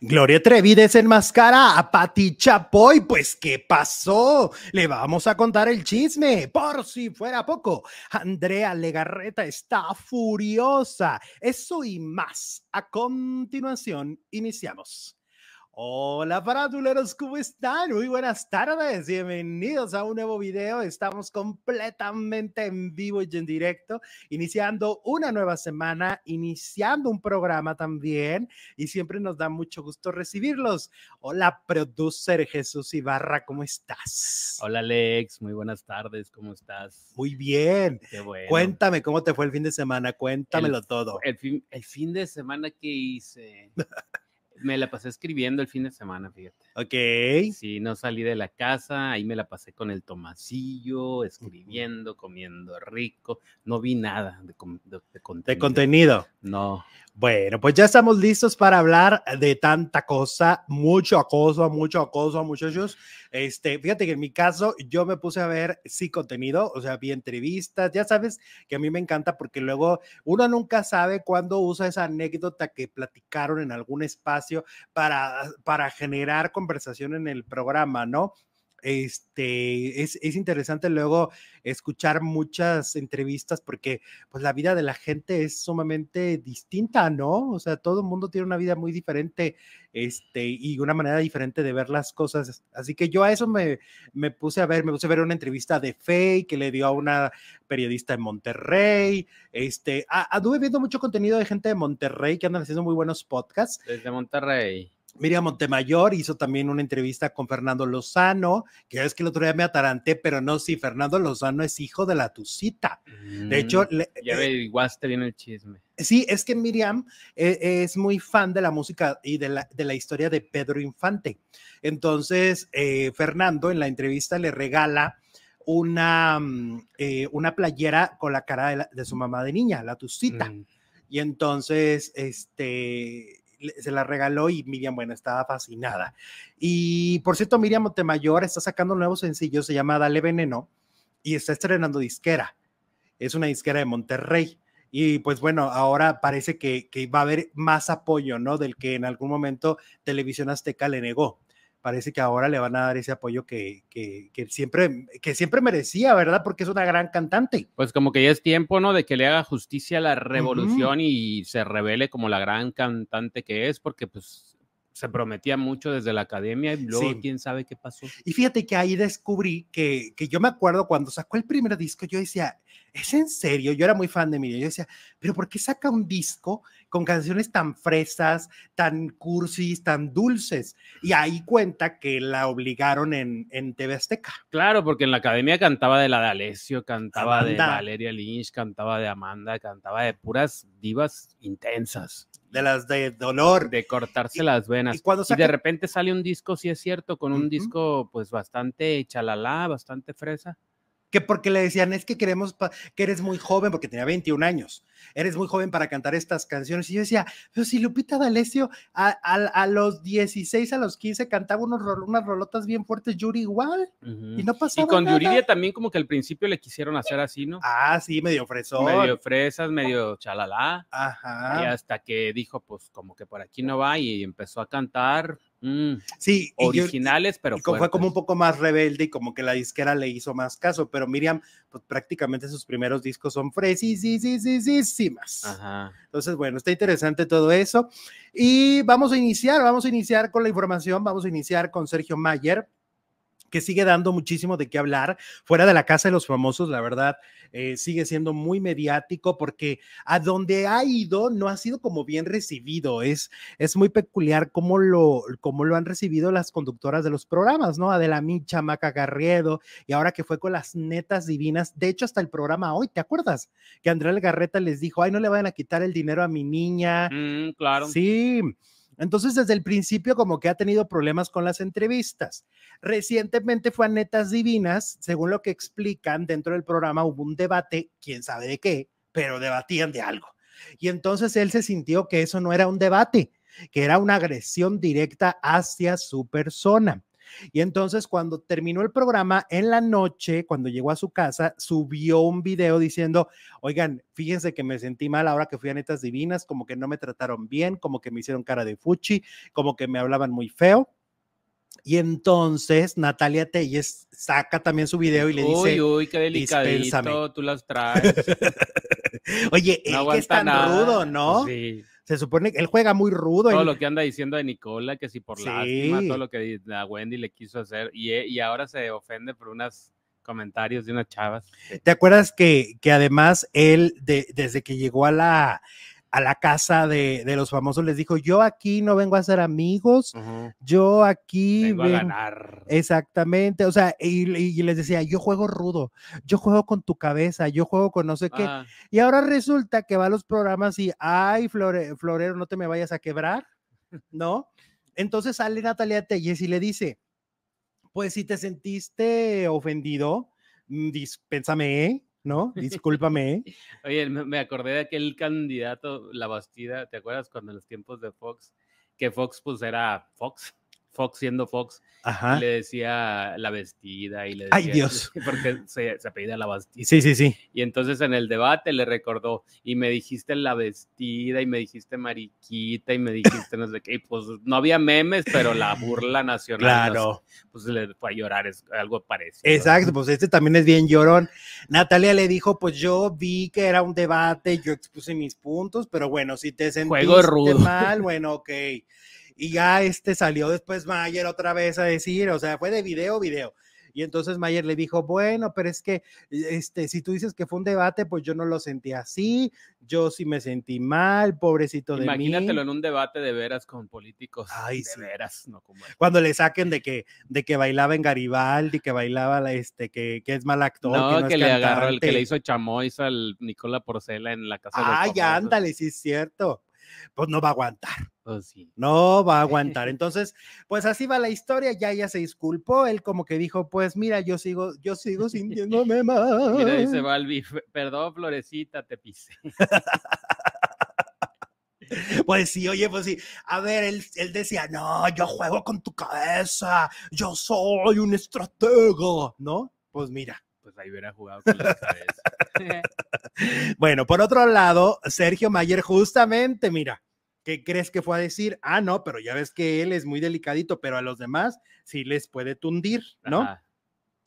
Gloria Trevi desenmascara a Pati Chapoy. Pues, ¿qué pasó? Le vamos a contar el chisme. Por si fuera poco, Andrea Legarreta está furiosa. Eso y más. A continuación, iniciamos. Hola paraduleros, ¿cómo están? Muy buenas tardes, bienvenidos a un nuevo video. Estamos completamente en vivo y en directo, iniciando una nueva semana, iniciando un programa también y siempre nos da mucho gusto recibirlos. Hola, producer Jesús Ibarra, ¿cómo estás? Hola Alex, muy buenas tardes, ¿cómo estás? Muy bien. Qué bueno. Cuéntame cómo te fue el fin de semana, cuéntamelo El- todo. El fin, el fin de semana que hice, me la pasé escribiendo el fin de semana, fíjate. Ok. Sí, no salí de la casa, ahí me la pasé con el tomasillo, escribiendo, comiendo rico. No vi nada de, de- de De contenido. contenido. No, Bueno, pues ya estamos listos para hablar de tanta cosa, mucho acoso, mucho acoso, muchachos. Este, fíjate que en mi caso yo me puse a ver sí contenido, o sea, vi entrevistas, ya sabes que a mí me encanta porque luego uno nunca sabe cuándo usa esa anécdota que platicaron en algún espacio para, para generar conversación en el programa, ¿no? Este, es, es interesante luego escuchar muchas entrevistas porque pues la vida de la gente es sumamente distinta, ¿no? O sea, todo el mundo tiene una vida muy diferente, este, y una manera diferente de ver las cosas. Así que yo a eso me, me puse a ver, me puse a ver una entrevista de Faye que le dio a una periodista en Monterrey, este, anduve viendo mucho contenido de gente de Monterrey que andan haciendo muy buenos podcasts. desde Monterrey. Miriam Montemayor hizo también una entrevista con Fernando Lozano, que ya es que el otro día me ataranté, pero no, sí, Fernando Lozano es hijo de la Tucita. De hecho, Mm, le- ya eh, averiguaste bien el chisme. Sí, es que Miriam eh, es muy fan de la música y de la, de la historia de Pedro Infante. Entonces, eh, Fernando en la entrevista le regala una, mm, eh, una playera con la cara de, la- de su mamá de niña, la Tucita. Mm, Y entonces, este, se la regaló y Miriam, bueno, estaba fascinada. Y por cierto, Miriam Montemayor está sacando un nuevo sencillo, se llama Dale Veneno, y está estrenando disquera. Es una disquera de Monterrey. Y pues bueno, ahora parece que, que va a haber más apoyo, ¿no? Del que en algún momento Televisión Azteca le negó. Parece que ahora le van a dar ese apoyo que, que, que siempre, que siempre merecía, ¿verdad? Porque es una gran cantante. Pues como que ya es tiempo, ¿no? De que le haga justicia a la revolución y se revele como la gran cantante que es, porque pues se prometía mucho desde la academia y luego Sí. quién sabe qué pasó. Y fíjate que ahí descubrí que, que yo me acuerdo cuando sacó el primer disco, yo decía, ¿es en serio? Yo era muy fan de Miriam. Yo decía, ¿pero por qué saca un disco con canciones tan fresas, tan cursis, tan dulces? Y ahí cuenta que la obligaron en, en TV Azteca. Claro, porque en la academia cantaba de la de Alessio, cantaba de. Valeria Lynch, cantaba de Amanda, cantaba de puras divas intensas, De las de dolor. de cortarse Y- las venas. y cuando Y de repente sale un disco, sí es cierto, con un disco pues bastante chalala, bastante fresa. Que porque le decían, es que queremos que eres muy joven, porque tenía 21 años, eres muy joven para cantar estas canciones. Y yo decía, pero si Lupita D'Alessio a, a- a los 16, a los 15 cantaba unos, rol- unas rolotas bien fuertes, Yuri igual, y no pasaba Y con nada. Yuridia también como que al principio le quisieron hacer así, ¿no? Ah, sí, medio fresón. medio fresas, medio chalala. Y Ajá. hasta que dijo, pues como que por aquí no va y empezó a cantar mm, Sí, y yo- originales, pero y fue como un poco más rebelde y como que la disquera le hizo más caso, pero Miriam, pues prácticamente sus primeros discos son fresísimas. Ajá. Entonces, bueno, está interesante todo eso. Y vamos a iniciar, vamos a iniciar con la información, vamos a iniciar con Sergio Mayer que sigue dando muchísimo de qué hablar fuera de la casa de los famosos, la verdad, eh, sigue siendo muy mediático porque a donde ha ido no ha sido como bien recibido, es, es muy peculiar cómo lo, cómo lo han recibido las conductoras de los programas, ¿no? Adela Micha, Maca Garriedo, y ahora que fue con las netas divinas, de hecho hasta el programa hoy, ¿te acuerdas? Que Andrea Garreta les dijo, ay, no le vayan a quitar el dinero a mi niña, Mm, claro. Sí. Entonces, desde el principio, como que ha tenido problemas con las entrevistas. Recientemente fue a Netas Divinas, según lo que explican dentro del programa, hubo un debate, quién sabe de qué, pero debatían de algo. Y entonces él se sintió que eso no era un debate, que era una agresión directa hacia su persona. Y entonces cuando terminó el programa, en la noche, cuando llegó a su casa, subió un video diciendo, oigan, fíjense que me sentí mal ahora que fui a Netas Divinas, como que no me trataron bien, como que me hicieron cara de fuchi, como que me hablaban muy feo. Y entonces Natalia Telles saca también su video y le dice, Uy, uy, qué delicadito, tú las traes. oye, él que es tan rudo, ¿no? Sí. Se supone que él juega muy rudo. Todo lo que anda diciendo de Nicola, que si por Sí. lástima, todo lo que a Wendy le quiso hacer, y, y ahora se ofende por unos comentarios de unas chavas. ¿Te acuerdas que, que además él, de- desde que llegó a la, a la casa de, de los famosos, les dijo, yo aquí no vengo a ser amigos, yo aquí Vengo a ganar. Exactamente, o sea, y, y les decía, yo juego rudo, yo juego con tu cabeza, yo juego con no sé qué. Ah, Y ahora resulta que va a los programas y, ay, Flore- Florero, no te me vayas a quebrar, ¿no? Entonces sale Natalia Telles y le dice, pues si te sentiste ofendido, mm, dispénsame, ¿no? Discúlpame. Oye, me, me acordé de aquel candidato, La Bastida, ¿te acuerdas cuando en los tiempos de Fox, que Fox pues era Fox, Fox siendo Fox, Ajá. le decía la vestida y le decía, Ay, Dios. porque se, se apellida la Bastida. Sí, sí, sí. Y entonces en el debate le recordó, y me dijiste la vestida, y me dijiste mariquita, y me dijiste no sé qué, y pues no había memes, pero la burla nacional, no Claro. pues le fue a llorar, es algo parecido. Exacto, pues este también es bien llorón. Natalia le dijo, pues yo vi que era un debate, yo expuse mis puntos, pero bueno, si te sentiste Juego rudo. mal, bueno, ok. Y ya este salió después Mayer otra vez a decir, o sea, fue de video, video. Y entonces Mayer le dijo, bueno, pero es que este, si tú dices que fue un debate, pues yo no lo sentí así, yo sí me sentí mal, pobrecito de Imagínatelo mí. en un debate de veras con políticos. Ay, de sí. veras, no como. Cuando le saquen de que, de que bailaba en Garibaldi, que bailaba la, este, que, que es mal actor. No, no que, es le agarró el que le hizo chamois al Nicola Porcela en la casa de los Ay, famosos. ándale, sí es cierto. Pues no va a aguantar, Pues sí. no va a aguantar. Entonces, pues así va la historia, ya ella se disculpó, él como que dijo, pues mira, yo sigo, yo sigo sintiéndome mal. Mira, dice Balbi, "Fe- perdón, Florecita, te pisé. Pues sí, oye, pues sí. A ver, él, él decía, no, yo juego con tu cabeza, yo soy un estratega, ¿no? Pues mira. Pues ahí hubiera jugado con la cabeza. Bueno, por otro lado, Sergio Mayer, justamente, mira, ¿qué crees que fue a decir? Ah, no, pero ya ves que él es muy delicadito, pero a los demás sí les puede tundir, ¿no? Ajá.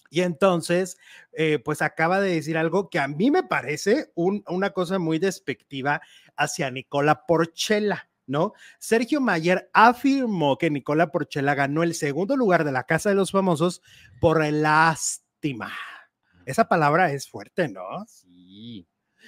Y entonces, eh, pues acaba de decir algo que a mí me parece un- una cosa muy despectiva hacia Nicola Porchela, ¿no? Sergio Mayer afirmó que Nicola Porchela ganó el segundo lugar de la Casa de los Famosos por lástima. Esa palabra es fuerte, ¿no? Sí.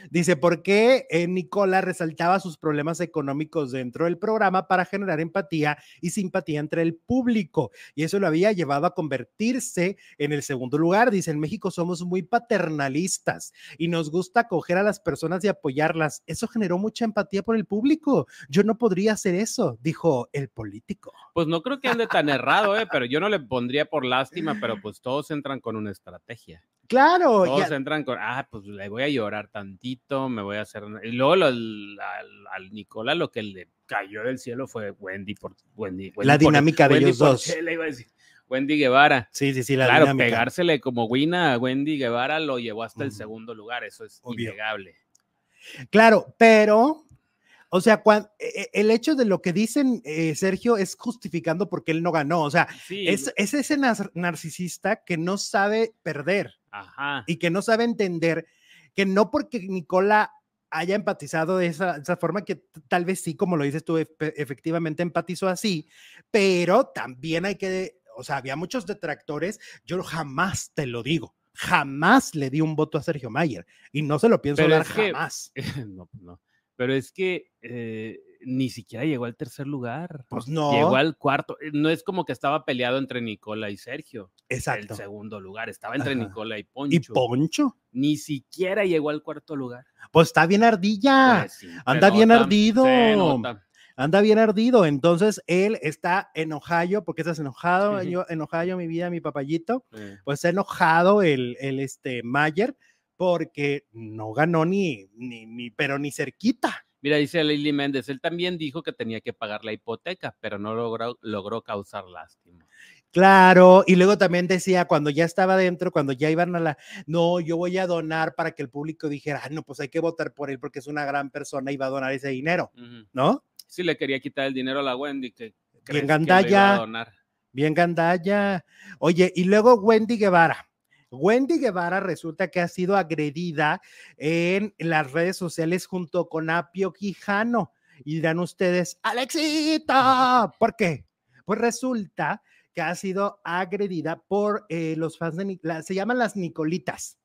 Dice, ¿por qué eh, Nicola resaltaba sus problemas económicos dentro del programa para generar empatía y simpatía entre el público? Y eso lo había llevado a convertirse en el segundo lugar. Dice, en México somos muy paternalistas y nos gusta acoger a las personas y apoyarlas. Eso generó mucha empatía por el público. Yo no podría hacer eso, dijo el político. Pues no creo que ande tan errado, ¿eh? pero yo no le pondría por lástima, pero pues todos entran con una estrategia. Claro, Todos entran con, ah, pues le voy a llorar tantito, me voy a hacer. Y luego lo- al, al- al Nicola lo que le cayó del cielo fue Wendy por Wendy. Wendy La por- dinámica de Wendy ellos dos. Porchela, iba a decir. Wendy Guevara. sí, sí, sí, la claro, dinámica. pegársele como Wina a Wendy Guevara lo llevó hasta el segundo lugar, eso es Obvio. innegable. Claro, pero, o sea, cuan- e- e- el hecho de lo que dicen eh, Sergio es justificando porque él no ganó. O sea, Sí, es, es ese nar- narcisista que no sabe perder ajá. y que no sabe entender que no porque Nicola haya empatizado de esa, esa forma, que tal vez sí, como lo dices tú, efe- efectivamente empatizó así, pero también hay que, o sea, había muchos detractores, yo jamás te lo digo, jamás le di un voto a Sergio Mayer y no se lo pienso Pero dar es que- jamás. no, no. Pero es que eh, ni siquiera llegó al tercer lugar. Pues no. Llegó al cuarto. Eh, No es como que estaba peleado entre Nicola y Sergio. Exacto. El segundo lugar. Estaba entre Ajá. Nicola y Poncho. ¿Y Poncho? Ni siquiera llegó al cuarto lugar. Pues está bien ardilla, Pues sí, anda bien nota, ardido. se nota. anda bien ardido. Entonces él está enojado, porque estás enojado, yo enojado, mi vida, mi papayito. Pues está enojado el, el este Mayer porque no ganó ni, ni, ni, pero ni cerquita. Mira, dice Lili Méndez, él también dijo que tenía que pagar la hipoteca, pero no logró, logró causar lástima. Claro, y luego también decía, cuando ya estaba dentro, cuando ya iban a la, no, yo voy a donar para que el público dijera, ah, no, pues hay que votar por él porque es una gran persona y va a donar ese dinero, ¿no? Sí, le quería quitar el dinero a la Wendy, que bien gandalla, bien gandalla. Oye, y luego Wendy Guevara. Wendy Guevara resulta que ha sido agredida en las redes sociales junto con Apio Quijano. Y dirán ustedes, Alexita, ¿por qué? Pues resulta que ha sido agredida por eh, los fans de, se llaman las Nicolitas.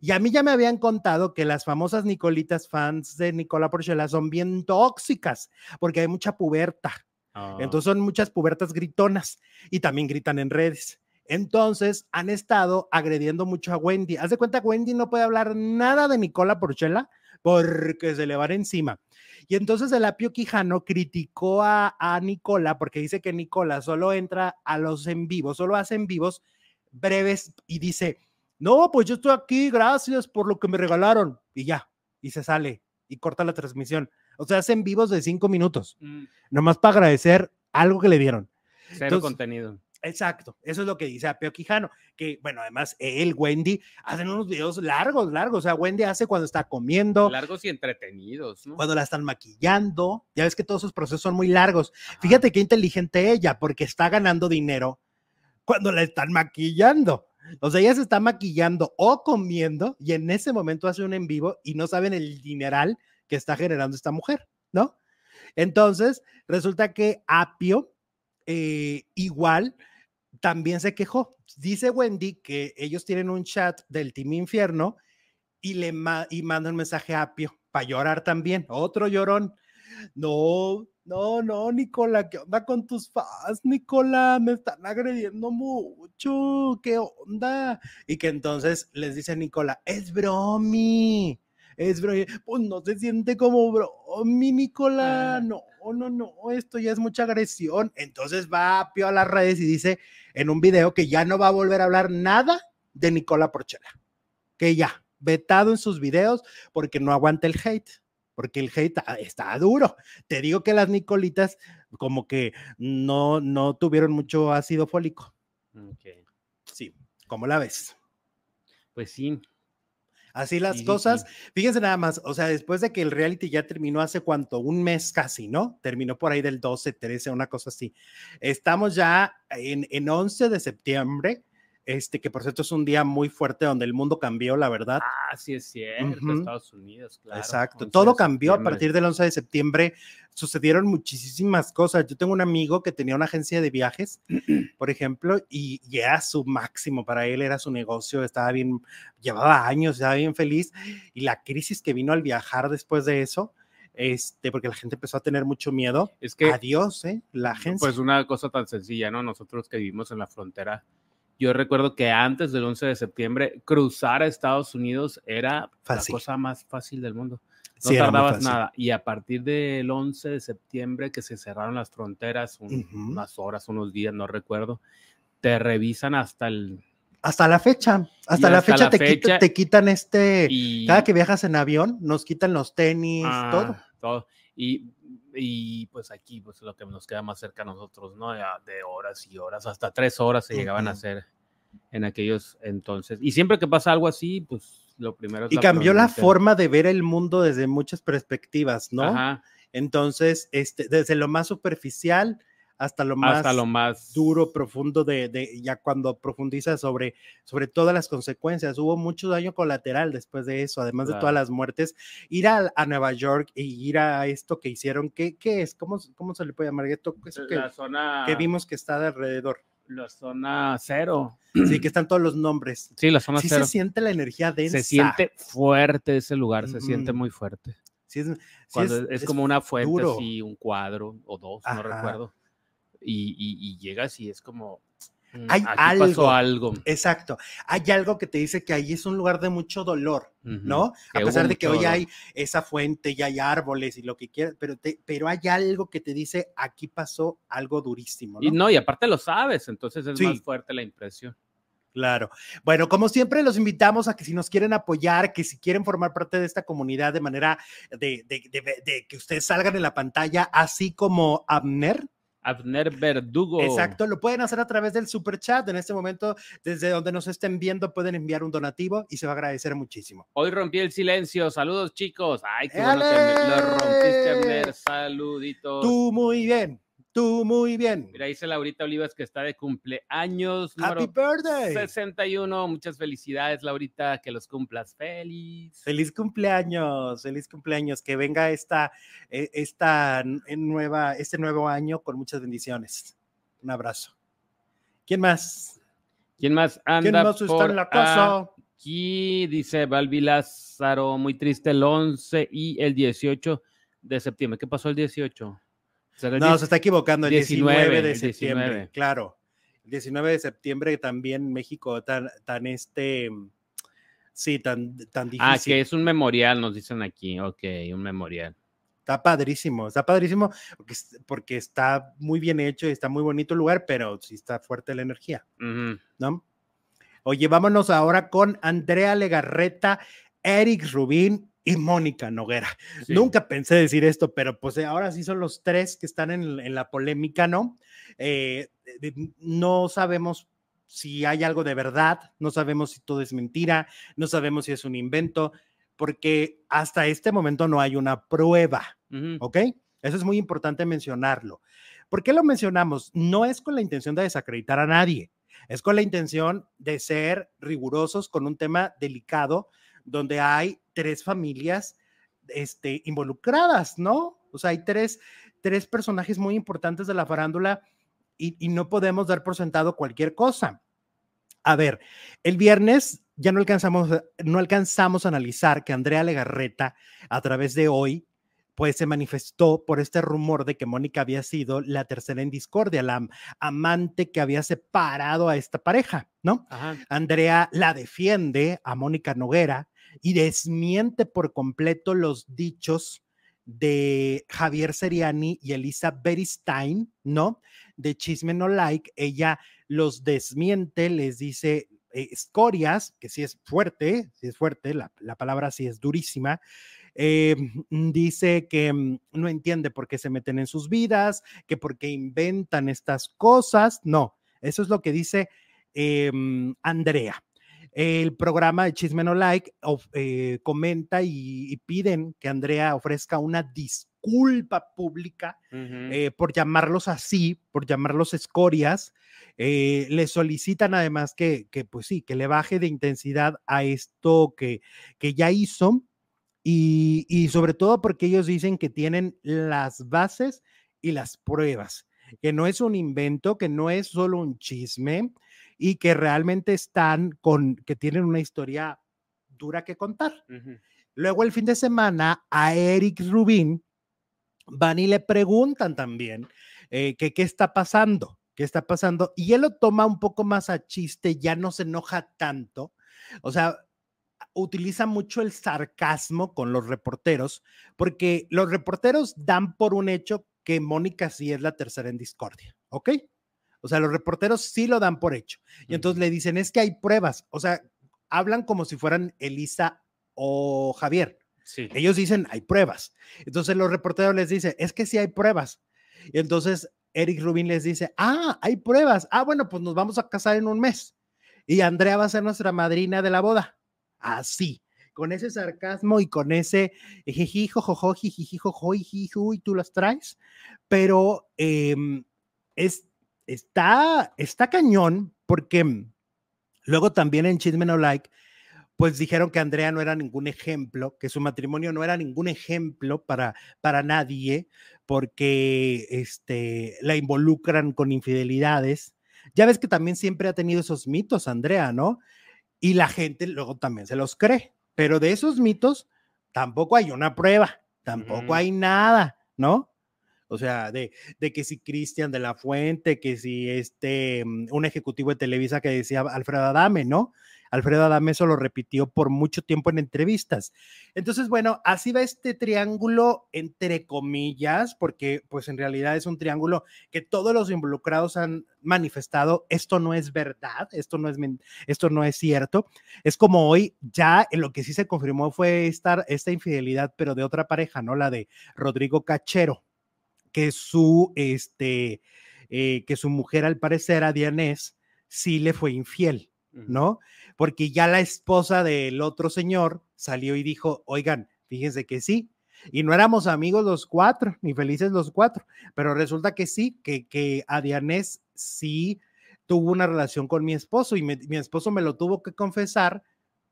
Y a mí ya me habían contado que las famosas Nicolitas fans de Nicola Porchela son bien tóxicas porque hay mucha puberta. Ah. Entonces son muchas pubertas gritonas y también gritan en redes. Entonces han estado agrediendo mucho a Wendy. Haz de cuenta, Wendy no puede hablar nada de Nicola Porchela porque se le va encima. Y entonces el Apio Quijano criticó a, a Nicola porque dice que Nicola solo entra a los en vivos, solo hace en vivos breves y dice, no, pues yo estoy aquí, gracias por lo que me regalaron. Y ya, y se sale y corta la transmisión. O sea, hacen vivos de cinco minutos, mm. nomás para agradecer algo que le dieron. Cero contenido. Exacto, eso es lo que dice Apio Quijano, que bueno, además él, Wendy, hacen unos videos largos, largos, o sea, Wendy hace cuando está comiendo. Largos y entretenidos, ¿no? Cuando la están maquillando, ya ves que todos esos procesos son muy largos. Fíjate qué inteligente ella, porque está ganando dinero cuando la están maquillando. O sea, ella se está maquillando o comiendo y en ese momento hace un en vivo y no saben el dineral que está generando esta mujer, ¿no? Entonces, resulta que Apio eh, igual también se quejó. Dice Wendy que ellos tienen un chat del Team Infierno y le manda un mensaje a Apio para llorar también. Otro llorón. No, no, no, Nicola, ¿qué onda con tus fans, Nicola? Me están agrediendo mucho, ¿qué onda? Y que entonces les dice Nicola, es bromi, es bromi. Pues no se siente como bromi, Nicola, ah. no, no, no, esto ya es mucha agresión. Entonces va a Pio a las redes y dice en un video que ya no va a volver a hablar nada de Nicola Porchela, que ya, vetado en sus videos porque no aguanta el hate, porque el hate está duro. Te digo que las Nicolitas como que no, no tuvieron mucho ácido fólico. Sí, ¿cómo la ves? Pues sí, Así las cosas. Fíjense nada más, o sea, después de que el reality ya terminó hace cuánto, un mes casi, ¿no? Terminó por ahí del 12, 13, una cosa así. Estamos ya en, en 11 de septiembre este, que por cierto es un día muy fuerte donde el mundo cambió, la verdad. Ah, sí es cierto, Estados Unidos, claro. Exacto, todo cambió a partir del 11 de septiembre, sucedieron muchísimas cosas. Yo tengo un amigo que tenía una agencia de viajes, por ejemplo, y, era su máximo, para él era su negocio, estaba bien, llevaba años, estaba bien feliz, y la crisis que vino al viajar después de eso, este, porque la gente empezó a tener mucho miedo. Es que, adiós, ¿eh? La agencia. Pues una cosa tan sencilla, ¿no? Nosotros que vivimos en la frontera, yo recuerdo que antes del 11 de septiembre, cruzar a Estados Unidos era la cosa más fácil del mundo. No tardabas nada. Y a partir del 11 de septiembre, que se cerraron las fronteras, unas horas, unos días, no recuerdo, te revisan hasta el hasta la fecha, hasta, la fecha, te, quitan este, cada que viajas en avión, nos quitan los tenis, ah, todo. todo. Y, y, pues aquí, pues lo que nos queda más cerca a nosotros, ¿no? De, horas y horas, hasta tres horas se llegaban a hacer en aquellos entonces. Y siempre que pasa algo así, pues lo primero es... Y cambió la forma de ver el mundo desde muchas perspectivas, ¿no? Ajá. Entonces, este, desde lo más superficial hasta lo más, hasta lo más duro, profundo de, de, ya cuando profundiza sobre, sobre todas las consecuencias. Hubo mucho daño colateral después de eso, además de todas las muertes. Ir a, a, Nueva York y ir a esto que hicieron, ¿qué, qué es? ¿Cómo, ¿Cómo se le puede llamar? Esto, eso que, la zona... que vimos que está de alrededor. La zona cero. Sí, que están todos los nombres. Sí, la zona sí cero. se siente la energía densa. Se siente fuerte ese lugar, se siente muy fuerte. Sí, es, Cuando es, como una fuente así, un cuadro o dos, no recuerdo y, llegas y es como... Mm, hay algo, algo. Exacto. Hay algo que te dice que ahí es un lugar de mucho dolor, ¿no? A pesar de que hoy hay esa fuente y hay árboles y lo que quieras, pero, pero hay algo que te dice aquí pasó algo durísimo. ¿no? Y no, y aparte lo sabes, entonces es más fuerte la impresión. Claro. Bueno, como siempre, los invitamos a que si nos quieren apoyar, que si quieren formar parte de esta comunidad de manera de, de que ustedes salgan en la pantalla, así como Abner, Abner Verdugo. Exacto, lo pueden hacer a través del super chat. En este momento, desde donde nos estén viendo, pueden enviar un donativo y se va a agradecer muchísimo. Hoy rompí el silencio. Saludos, chicos. Ay, qué bueno que lo rompiste, Abner. Saluditos. Tú muy bien. Tú muy bien. Mira, dice Laurita Olivas que está de cumpleaños. Happy birthday. 61. Muchas felicidades, Laurita. Que los cumplas feliz. Feliz cumpleaños. Feliz cumpleaños. Que venga esta, e, esta nueva, este nuevo año con muchas bendiciones. Un abrazo. ¿Quién más? ¿Quién más anda? ¿Quién más está en la casa? Aquí dice Balbi Lázaro, muy triste el 11 y el 18 de septiembre. ¿Qué pasó el 18? No, se está equivocando. El 19, de septiembre, claro. El 19 de septiembre también México tan, tan este, sí, tan, tan difícil. Ah, que es un memorial, nos dicen aquí. Ok, un memorial. Está padrísimo, está padrísimo porque, porque está muy bien hecho y está muy bonito el lugar, pero sí está fuerte la energía, ¿no? Oye, vámonos ahora con Andrea Legarreta, Eric Rubín y Mónica Noguera. Nunca pensé decir esto, pero pues ahora sí son los tres que están en, la polémica, ¿no? Eh, no sabemos si hay algo de verdad, no sabemos si todo es mentira, no sabemos si es un invento, porque hasta este momento no hay una prueba, ¿ok? Eso es muy importante mencionarlo. ¿Por qué lo mencionamos? No es con la intención de desacreditar a nadie, es con la intención de ser rigurosos con un tema delicado donde hay tres familias este, involucradas, ¿no? O sea, hay tres, tres personajes muy importantes de la farándula y, y, no podemos dar por sentado cualquier cosa. A ver, el viernes ya no alcanzamos, no alcanzamos a analizar que Andrea Legarreta, a través de hoy, pues se manifestó por este rumor de que Mónica había sido la tercera en discordia, la amante que había separado a esta pareja, ¿no? Andrea la defiende a Mónica Noguera y desmiente por completo los dichos de Javier Seriani y Elisa Beristain, ¿no? De Chisme No Like, ella los desmiente, les dice eh, escorias, que sí es fuerte, sí es fuerte, la, palabra sí es durísima, eh, dice que mm, no entiende por qué se meten en sus vidas, que por qué inventan estas cosas, no, eso es lo que dice em, Andrea el programa de Chisme No Like eh, comenta y, piden que Andrea ofrezca una disculpa pública eh, por llamarlos así, por llamarlos escorias. Eh, le solicitan además que, que, pues sí, que le baje de intensidad a esto que, que ya hizo y, y sobre todo porque ellos dicen que tienen las bases y las pruebas, que no es un invento, que no es solo un chisme, y que realmente están con, que tienen una historia dura que contar. Luego el fin de semana a Eric Rubin van y le preguntan también eh, que qué está pasando, qué está pasando, y él lo toma un poco más a chiste, ya no se enoja tanto, o sea, utiliza mucho el sarcasmo con los reporteros, porque los reporteros dan por un hecho que Mónica sí es la tercera en discordia, ¿ok? O sea, los reporteros sí lo dan por hecho. Y entonces le dicen, es que hay pruebas. O sea, hablan como si fueran Elisa o Javier. Sí. Ellos dicen, hay pruebas. Entonces los reporteros les dicen, es que sí hay pruebas. Y entonces Eric Rubin les dice, ah, hay pruebas. Ah, bueno, pues nos vamos a casar en un mes. Y Andrea va a ser nuestra madrina de la boda. Así, con ese sarcasmo y con ese jijijo, jojo, jijijo, y tú las traes. Pero em, es está, está cañón porque mm, luego también en Chisme No Like, pues dijeron que Andrea no era ningún ejemplo, que su matrimonio no era ningún ejemplo para, para nadie, porque este, la involucran con infidelidades. Ya ves que también siempre ha tenido esos mitos, Andrea, ¿no? Y la gente luego también se los cree, pero de esos mitos tampoco hay una prueba, tampoco hay nada, ¿no? O sea, de, que si Cristian de la Fuente, que si este, mm, un ejecutivo de Televisa que decía Alfredo Adame, ¿no? Alfredo Adame eso lo repitió por mucho tiempo en entrevistas. Entonces, bueno, así va este triángulo entre comillas, porque pues en realidad es un triángulo que todos los involucrados han manifestado, esto no es verdad, esto no es, esto no es cierto. Es como hoy ya en lo que sí se confirmó fue esta, esta infidelidad, pero de otra pareja, ¿no? La de Rodrigo Cachero que su, este, eh, que su mujer, al parecer, a Dianés, sí le fue infiel, ¿no? Porque ya la esposa del otro señor salió y dijo, oigan, fíjense que sí, y no éramos amigos los cuatro, ni felices los cuatro, pero resulta que sí, que, que Dianés sí tuvo una relación con mi esposo y mi esposo me lo tuvo que confesar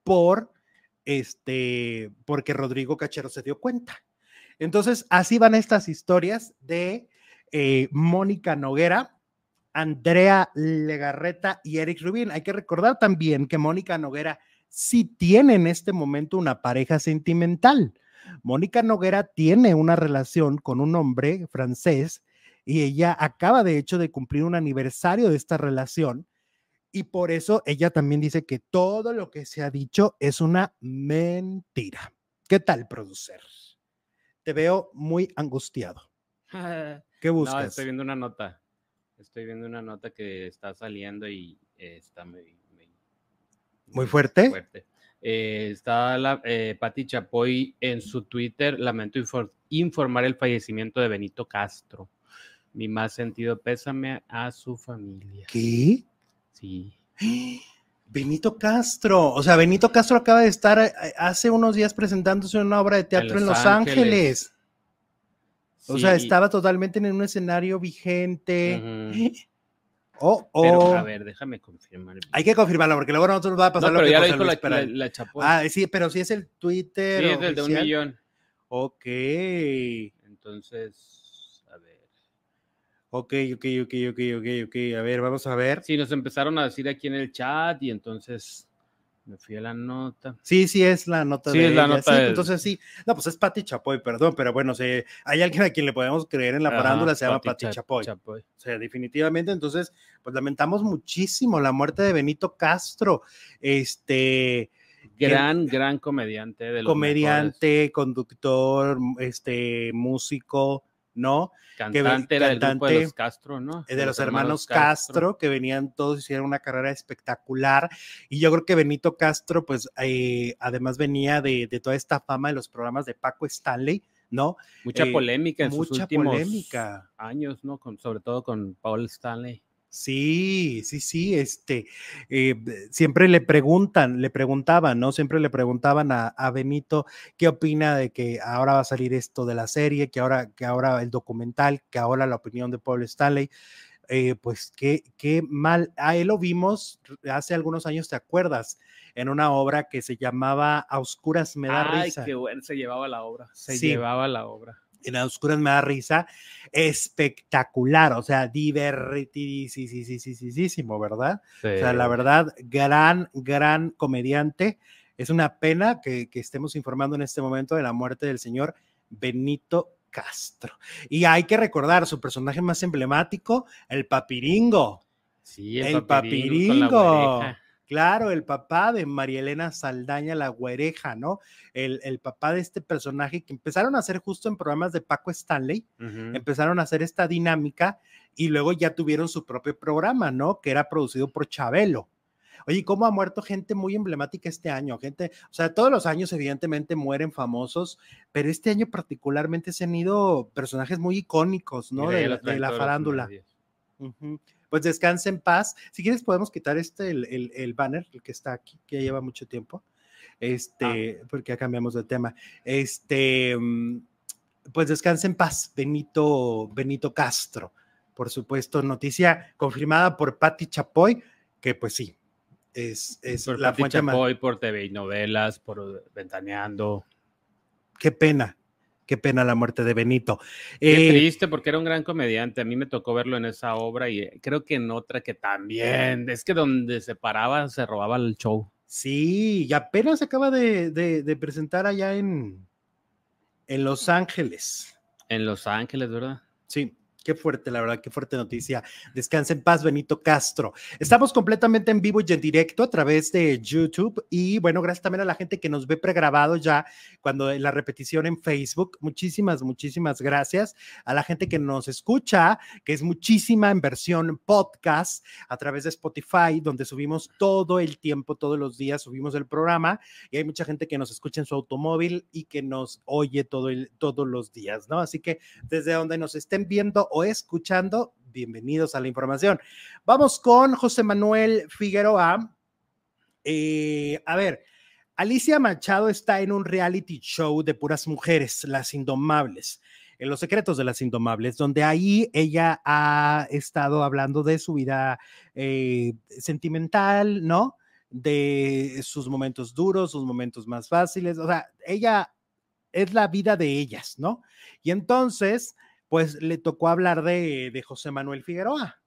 por este, porque Rodrigo Cachero se dio cuenta. Entonces, así van estas historias de eh, Mónica Noguera, Andrea Legarreta y Eric Rubin. Hay que recordar también que Mónica Noguera sí tiene en este momento una pareja sentimental. Mónica Noguera tiene una relación con un hombre francés y ella acaba de hecho de cumplir un aniversario de esta relación y por eso ella también dice que todo lo que se ha dicho es una mentira. ¿Qué tal, producer? Te veo muy angustiado. ¿Qué buscas? No, estoy viendo una nota. Estoy viendo una nota que está saliendo y está muy, muy, fuerte. Eh, está la, eh, Patti Chapoy en su Twitter. Lamento informar el fallecimiento de Benito Castro. Mi más sentido pésame a su familia. ¿Qué? Sí. Benito Castro, o sea, Benito Castro acaba de estar eh, hace unos días presentándose en una obra de teatro en Los, Ángeles. O sea, estaba totalmente en un escenario vigente. Oh, oh. a ver, déjame confirmar. Hay que confirmarlo porque luego nosotros va a pasar lo que ya lo dijo la, la, Ah, sí, pero sí es el Twitter. Sí, es el de un millón. Ok. Entonces, Ok, ok, ok, ok, ok, ok. A ver, vamos a ver. Sí, nos empezaron a decir aquí en el chat y entonces me fui a la nota. Sí, sí, es la nota sí, es la nota Entonces sí, no, pues es Pati Chapoy, perdón, pero bueno, si hay alguien a quien le podemos creer en la parándula, se llama Pati Chapoy. Chapoy. O sea, definitivamente, entonces, pues lamentamos muchísimo la muerte de Benito Castro. Este. Gran, gran comediante de los Comediante, conductor, este, músico, ¿no? Cantante era del grupo de los Castro, ¿no? De, los, hermanos, Castro, que venían todos, hicieron una carrera espectacular. Y yo creo que Benito Castro, pues, eh, además venía de, toda esta fama de los programas de Paco Stanley, ¿no? Mucha eh, polémica en sus últimos polémica. años, ¿no? Con, sobre todo con Paul Stanley. Sí, sí, sí, este, eh, siempre le preguntan, le preguntaban, ¿no? Siempre le preguntaban a, Benito qué opina de que ahora va a salir esto de la serie, que ahora, que ahora el documental, que ahora la opinión de Paul Stanley. Eh, pues qué, qué mal, a él lo vimos hace algunos años, ¿te acuerdas? En una obra que se llamaba A Oscuras me da Ay, qué bueno, se llevaba la obra, se llevaba la obra en las oscuras me da risa, espectacular, o sea, divertidísimo, ¿verdad? O sea, la verdad, gran, gran comediante. Es una pena que, estemos informando en este momento de la muerte del señor Benito Castro. Y hay que recordar su personaje más emblemático, el papiringo. Sí, el, papiringo. Claro, el papá de María Elena Saldaña, la güereja, ¿no? El, papá de este personaje que empezaron a hacer justo en programas de Paco Stanley, empezaron a hacer esta dinámica y luego ya tuvieron su propio programa, ¿no? Que era producido por Chabelo. Oye, ¿cómo ha muerto gente muy emblemática este año? Gente, o sea, todos los años evidentemente mueren famosos, pero este año particularmente se han ido personajes muy icónicos, ¿no? De, la farándula pues descanse en paz. Si quieres, podemos quitar este, el, banner, el que está aquí, que lleva mucho tiempo, este, ah. porque ya cambiamos de tema. Este, mm, pues descanse en paz, Benito, Benito Castro. Por supuesto, noticia confirmada por Patti Chapoy, que pues sí, es, es por la Patti Chapoy, por TV y novelas, por Ventaneando. Qué pena, qué pena la muerte de Benito. Qué eh, triste porque era un gran comediante. A mí me tocó verlo en esa obra y eh, creo que en otra que también. Es que donde se paraba se robaba el show. Sí, y apenas se acaba de, presentar allá en, en Los Ángeles. En Los Ángeles, ¿verdad? Sí. Qué fuerte, la verdad, qué fuerte noticia. Descansa en paz, Benito Castro. Estamos completamente en vivo y en directo a través de YouTube. Y bueno, gracias también a la gente que nos ve pregrabado ya cuando la repetición en Facebook. Muchísimas, muchísimas gracias. A la gente que nos escucha, que es muchísima en versión podcast a través de Spotify, donde subimos todo el tiempo, todos los días subimos el programa. Y hay mucha gente que nos escucha en su automóvil y que nos oye todo el, todos los días, ¿no? Así que desde donde nos estén viendo o escuchando, bienvenidos a la información. Vamos con José Manuel Figueroa. Eh, a ver, Alicia Machado está en un reality show de puras mujeres, Las Indomables, en Los Secretos de las Indomables, donde ahí ella ha estado hablando de su vida eh, sentimental, ¿no? De sus momentos duros, sus momentos más fáciles, o sea, ella es la vida de ellas, ¿no? Y entonces pues le tocó hablar de, José Manuel Figueroa.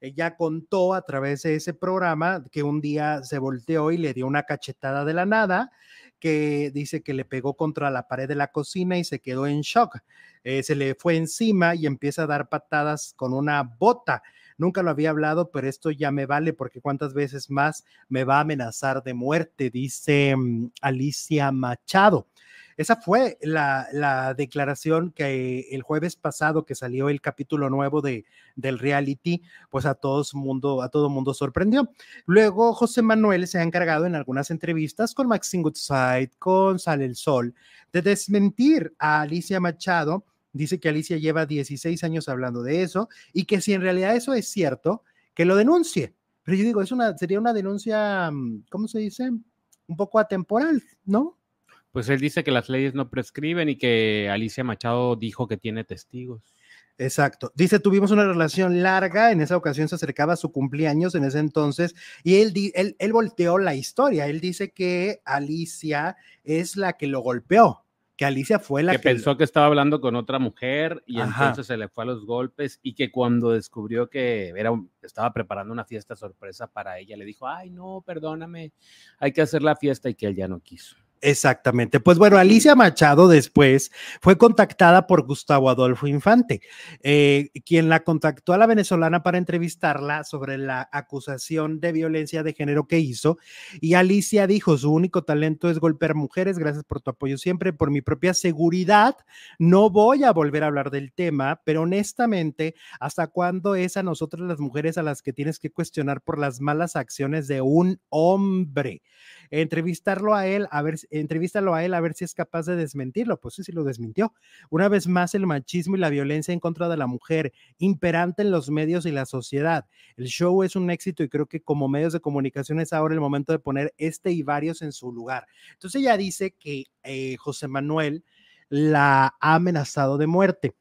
Ella contó a través de ese programa que un día se volteó y le dio una cachetada de la nada, que dice que le pegó contra la pared de la cocina y se quedó en shock. Eh, se le fue encima y empieza a dar patadas con una bota. Nunca lo había hablado, pero esto ya me vale porque cuántas veces más me va a amenazar de muerte, dice mm, Alicia Machado. Esa fue la, declaración que el jueves pasado que salió el capítulo nuevo de, del reality, pues a todo mundo, a todo mundo sorprendió. Luego José Manuel se ha encargado en algunas entrevistas con Maxine Goodside, con Sale el Sol, de desmentir a Alicia Machado. Dice que Alicia lleva 16 años hablando de eso y que si en realidad eso es cierto, que lo denuncie. Pero yo digo, es una, sería una denuncia, mm, ¿cómo se dice? Un poco atemporal, ¿no? Pues él dice que las leyes no prescriben y que Alicia Machado dijo que tiene testigos. Exacto. Dice, tuvimos una relación larga, en esa ocasión se acercaba a su cumpleaños en ese entonces y él, él, él volteó la historia. Él dice que Alicia es la que lo golpeó, que Alicia fue la que... que pensó que estaba hablando con otra mujer y entonces se le fue a los golpes y que cuando descubrió que era, estaba preparando una fiesta sorpresa para ella, le dijo, ay, no, perdóname, hay que hacer la fiesta y que él ya no quiso. Exactamente. Pues bueno, Alicia Machado después fue contactada por Gustavo Adolfo Infante, eh, quien la contactó a la venezolana para entrevistarla sobre la acusación de violencia de género que hizo. Y Alicia dijo, su único talento es golpear mujeres, gracias por tu apoyo siempre, por mi propia seguridad. No voy a volver a hablar del tema, pero honestamente, ¿hasta cuándo es a nosotras las mujeres a las que tienes que cuestionar por las malas acciones de un hombre? Entrevistarlo a él, a ver si entrevístalo a él a ver si es capaz de desmentirlo. Pues sí, sí lo desmintió. Una vez más, el machismo y la violencia en contra de la mujer, imperante en los medios y la sociedad. El show es un éxito y creo que como medios de comunicación es ahora el momento de poner este y varios en su lugar. Entonces ella dice que eh, José Manuel la ha amenazado de muerte.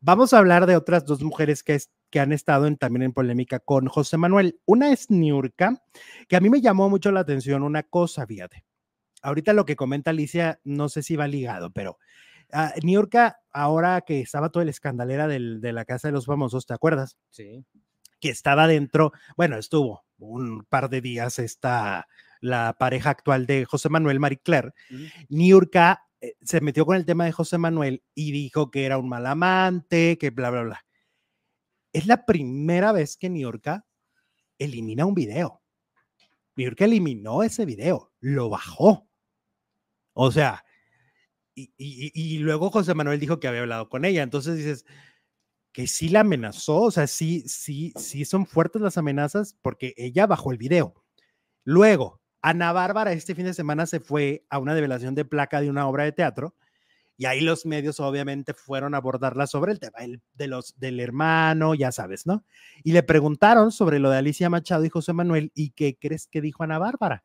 Vamos a hablar de otras dos mujeres que, que han estado en, también en polémica con José Manuel. Una es Niurka, que a mí me llamó mucho la atención una cosa, fíjate ahorita lo que comenta Alicia, no sé si va ligado, pero uh, Niurka, ahora que estaba toda la escandalera del, de la Casa de los Famosos, ¿te acuerdas? Sí. Que estaba dentro, bueno, estuvo un par de días esta, la pareja actual de José Manuel Marie Claire. Niurka eh, se metió con el tema de José Manuel y dijo que era un mal amante, que bla, bla, bla. Es la primera vez que Niurka elimina un video. Niurka eliminó ese video, lo bajó. O sea, y, luego José Manuel dijo que había hablado con ella. Entonces dices que sí la amenazó. O sea, sí, sí, sí son fuertes las amenazas porque ella bajó el video. Luego, Ana Bárbara este fin de semana se fue a una develación de placa de una obra de teatro y ahí los medios obviamente fueron a abordarla sobre el tema de los, del hermano, ya sabes, ¿no? Y le preguntaron sobre lo de Alicia Machado y José Manuel y qué crees que dijo Ana Bárbara.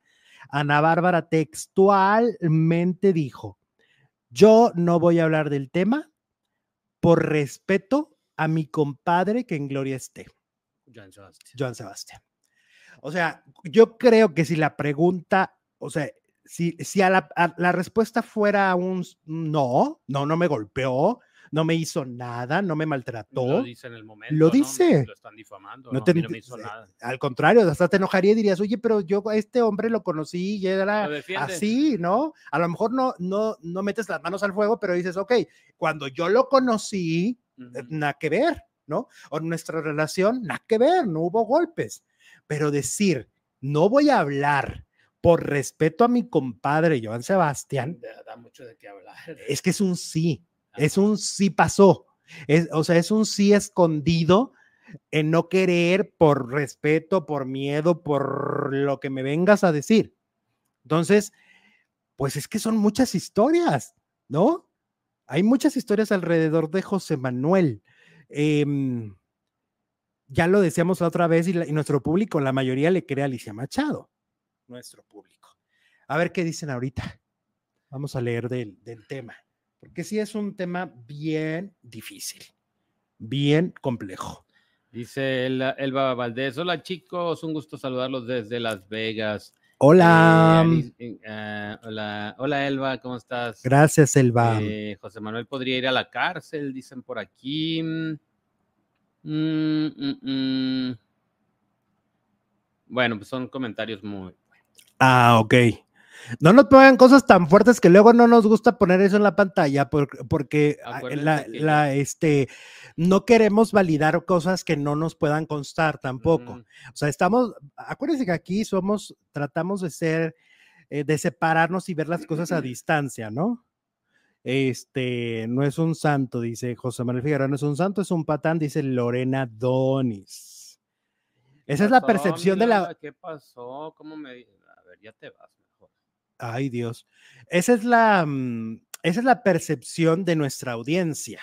Ana Bárbara textualmente dijo, yo no voy a hablar del tema por respeto a mi compadre que en gloria esté. Joan Sebastián. O sea, yo creo que si la pregunta, o sea, si, si a la, la respuesta fuera un no, no, no me golpeó, no me hizo nada, no me maltrató. Lo dice en el momento. Lo dice. lo están difamando. No, te, me hizo nada. Al contrario, hasta te enojaría y dirías, oye, pero yo a este hombre lo conocí y era así, ¿no? A lo mejor no, no, no metes las manos al fuego, pero dices, ok, cuando yo lo conocí, eh, nada que ver. ¿no? O nuestra relación, nada que ver, no hubo golpes. Pero decir, no voy a hablar por respeto a mi compadre Joan Sebastián, da mucho de qué hablar. Es que es un sí, es un sí pasó. Es, o sea, es un sí escondido en no querer por respeto, por miedo, por lo que me vengas a decir. Entonces, pues es que son muchas historias, ¿no? Hay muchas historias alrededor de José Manuel. Em, ya lo decíamos otra vez y, nuestro público, la mayoría le cree a Alicia Machado, nuestro público. A ver qué dicen ahorita. Vamos a leer del, del tema, porque sí es un tema bien difícil, bien complejo. Dice Elba Valdés, hola chicos, un gusto saludarlos desde Las Vegas. Hola. Eh, ah, hola, hola Elba, ¿cómo estás? Gracias, Elba. Eh, José Manuel podría ir a la cárcel, dicen por aquí. Mm, mm, mm, bueno, pues son comentarios muy. Ah, ok. No nos pongan cosas tan fuertes que luego no nos gusta poner eso en la pantalla porque ah, la, este, no queremos validar cosas que no nos puedan constar tampoco. O sea, estamos, acuérdense que aquí somos, tratamos de ser, eh, de separarnos y ver las cosas a distancia, ¿no? Este, no es un santo, dice José Manuel Figueroa, no es un santo, es un patán, dice Lorena Donis. Esa es la percepción de la... ¿Qué pasó? ¿Cómo me... Ya te vas. Ay, Dios. Esa es la, mm, esa es la percepción de nuestra audiencia.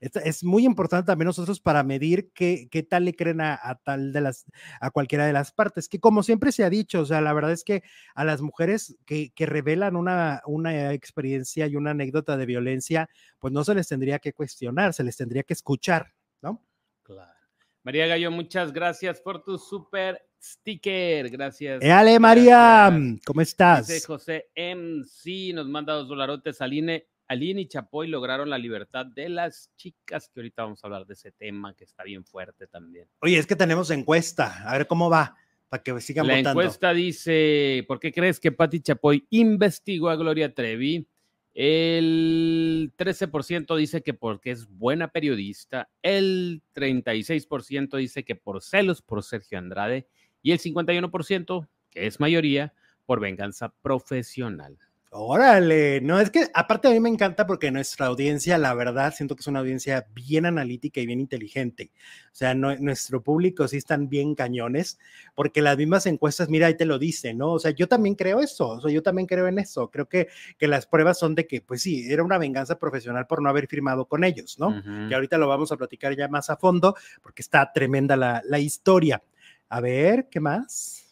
Es, muy importante también nosotros para medir qué, qué tal le creen a, tal de las, a cualquiera de las partes. Que como siempre se ha dicho, o sea, la verdad es que a las mujeres que, que revelan una, una experiencia y una anécdota de violencia, pues no se les tendría que cuestionar, se les tendría que escuchar, ¿no? Claro. María Gallo, muchas gracias por tu súper sticker. Gracias. ¡Éale, María! ¿Cómo estás? Dice José MC, nos manda dos dolarotes. Aline, Aline y Chapoy lograron la libertad de las chicas, que ahorita vamos a hablar de ese tema que está bien fuerte también. Oye, es que tenemos encuesta. A ver cómo va, para que sigan la votando. La encuesta dice, ¿por qué crees que Patti Chapoy investigó a Gloria Trevi? El 13% dice que porque es buena periodista, el 36% dice que por celos por Sergio Andrade y el 51%, que es mayoría, por venganza profesional. Órale, no es que aparte a mí me encanta porque nuestra audiencia, la verdad, siento que es una audiencia bien analítica y bien inteligente. O sea, nuestro público sí están bien cañones, porque las mismas encuestas, mira, ahí te lo dicen, ¿no? O sea, yo también creo eso, o sea, yo también creo en eso. Creo que, que las pruebas son de que, pues sí, era una venganza profesional por no haber firmado con ellos, ¿no? Que ahorita lo vamos a platicar ya más a fondo, porque está tremenda la, la historia. A ver, ¿qué más?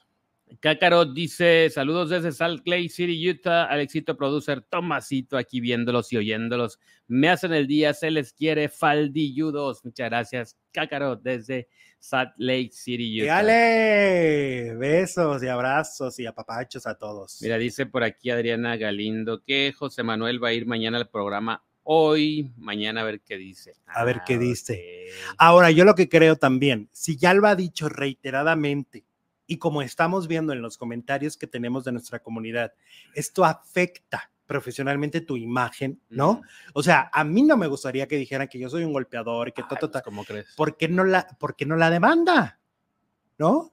Cácaro dice: Saludos desde Salt Lake City, Utah. Alexito Producer, Tomasito aquí viéndolos y oyéndolos. Me hacen el día, se les quiere, faldilludos. Muchas gracias, Cácaro, desde Salt Lake City, Utah. ¡Dale! Besos y abrazos y apapachos a todos. Mira, dice por aquí Adriana Galindo que José Manuel va a ir mañana al programa hoy, mañana a ver qué dice. A ver qué ah, dice. Ahora, yo lo que creo también, si ya lo ha dicho reiteradamente y como estamos viendo en los comentarios que tenemos de nuestra comunidad, esto afecta profesionalmente tu imagen, ¿no? O sea, a mí no me gustaría que dijeran que yo soy un golpeador y que todo, pues, ¿Cómo crees? ¿Por qué no la, por qué no la demanda? ¿No?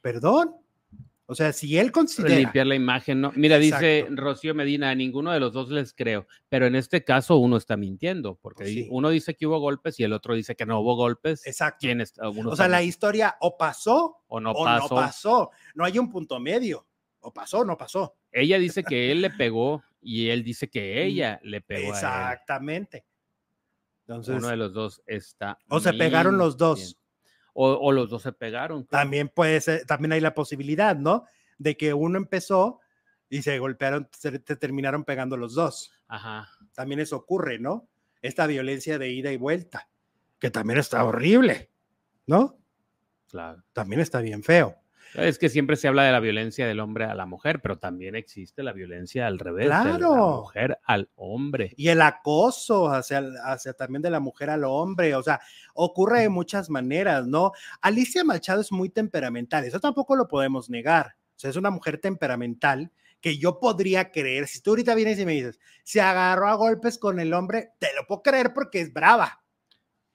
Perdón. O sea, si él considera... Limpiar la imagen, ¿no? Mira, dice Rocío Medina, a ninguno de los dos les creo, pero en este caso uno está mintiendo, porque uno dice que hubo golpes y el otro dice que no hubo golpes. Exacto. ¿Quién o sea, la historia o pasó o, no, pasó. no pasó. No hay un punto medio. O pasó o no pasó. Ella dice que él le pegó y él dice que ella le pegó Exactamente. Entonces, uno de los dos está. O se pegaron los dos o, los dos se pegaron. También puede ser, también hay la posibilidad, ¿no? De que uno empezó y se golpearon, se, terminaron pegando los dos. Ajá. También eso ocurre, ¿no? Esta violencia de ida y vuelta, que también está horrible, ¿no? Claro. También está bien feo. Es que siempre se habla de la violencia del hombre a la mujer, pero también existe la violencia al revés, claro. de la mujer al hombre. Y el acoso hacia, hacia también de la mujer al hombre, o sea, ocurre de muchas maneras, ¿no? Alicia Machado es muy temperamental, eso tampoco lo podemos negar. O sea, es una mujer temperamental que yo podría creer, si tú ahorita vienes y me dices, se agarró a golpes con el hombre, te lo puedo creer porque es brava,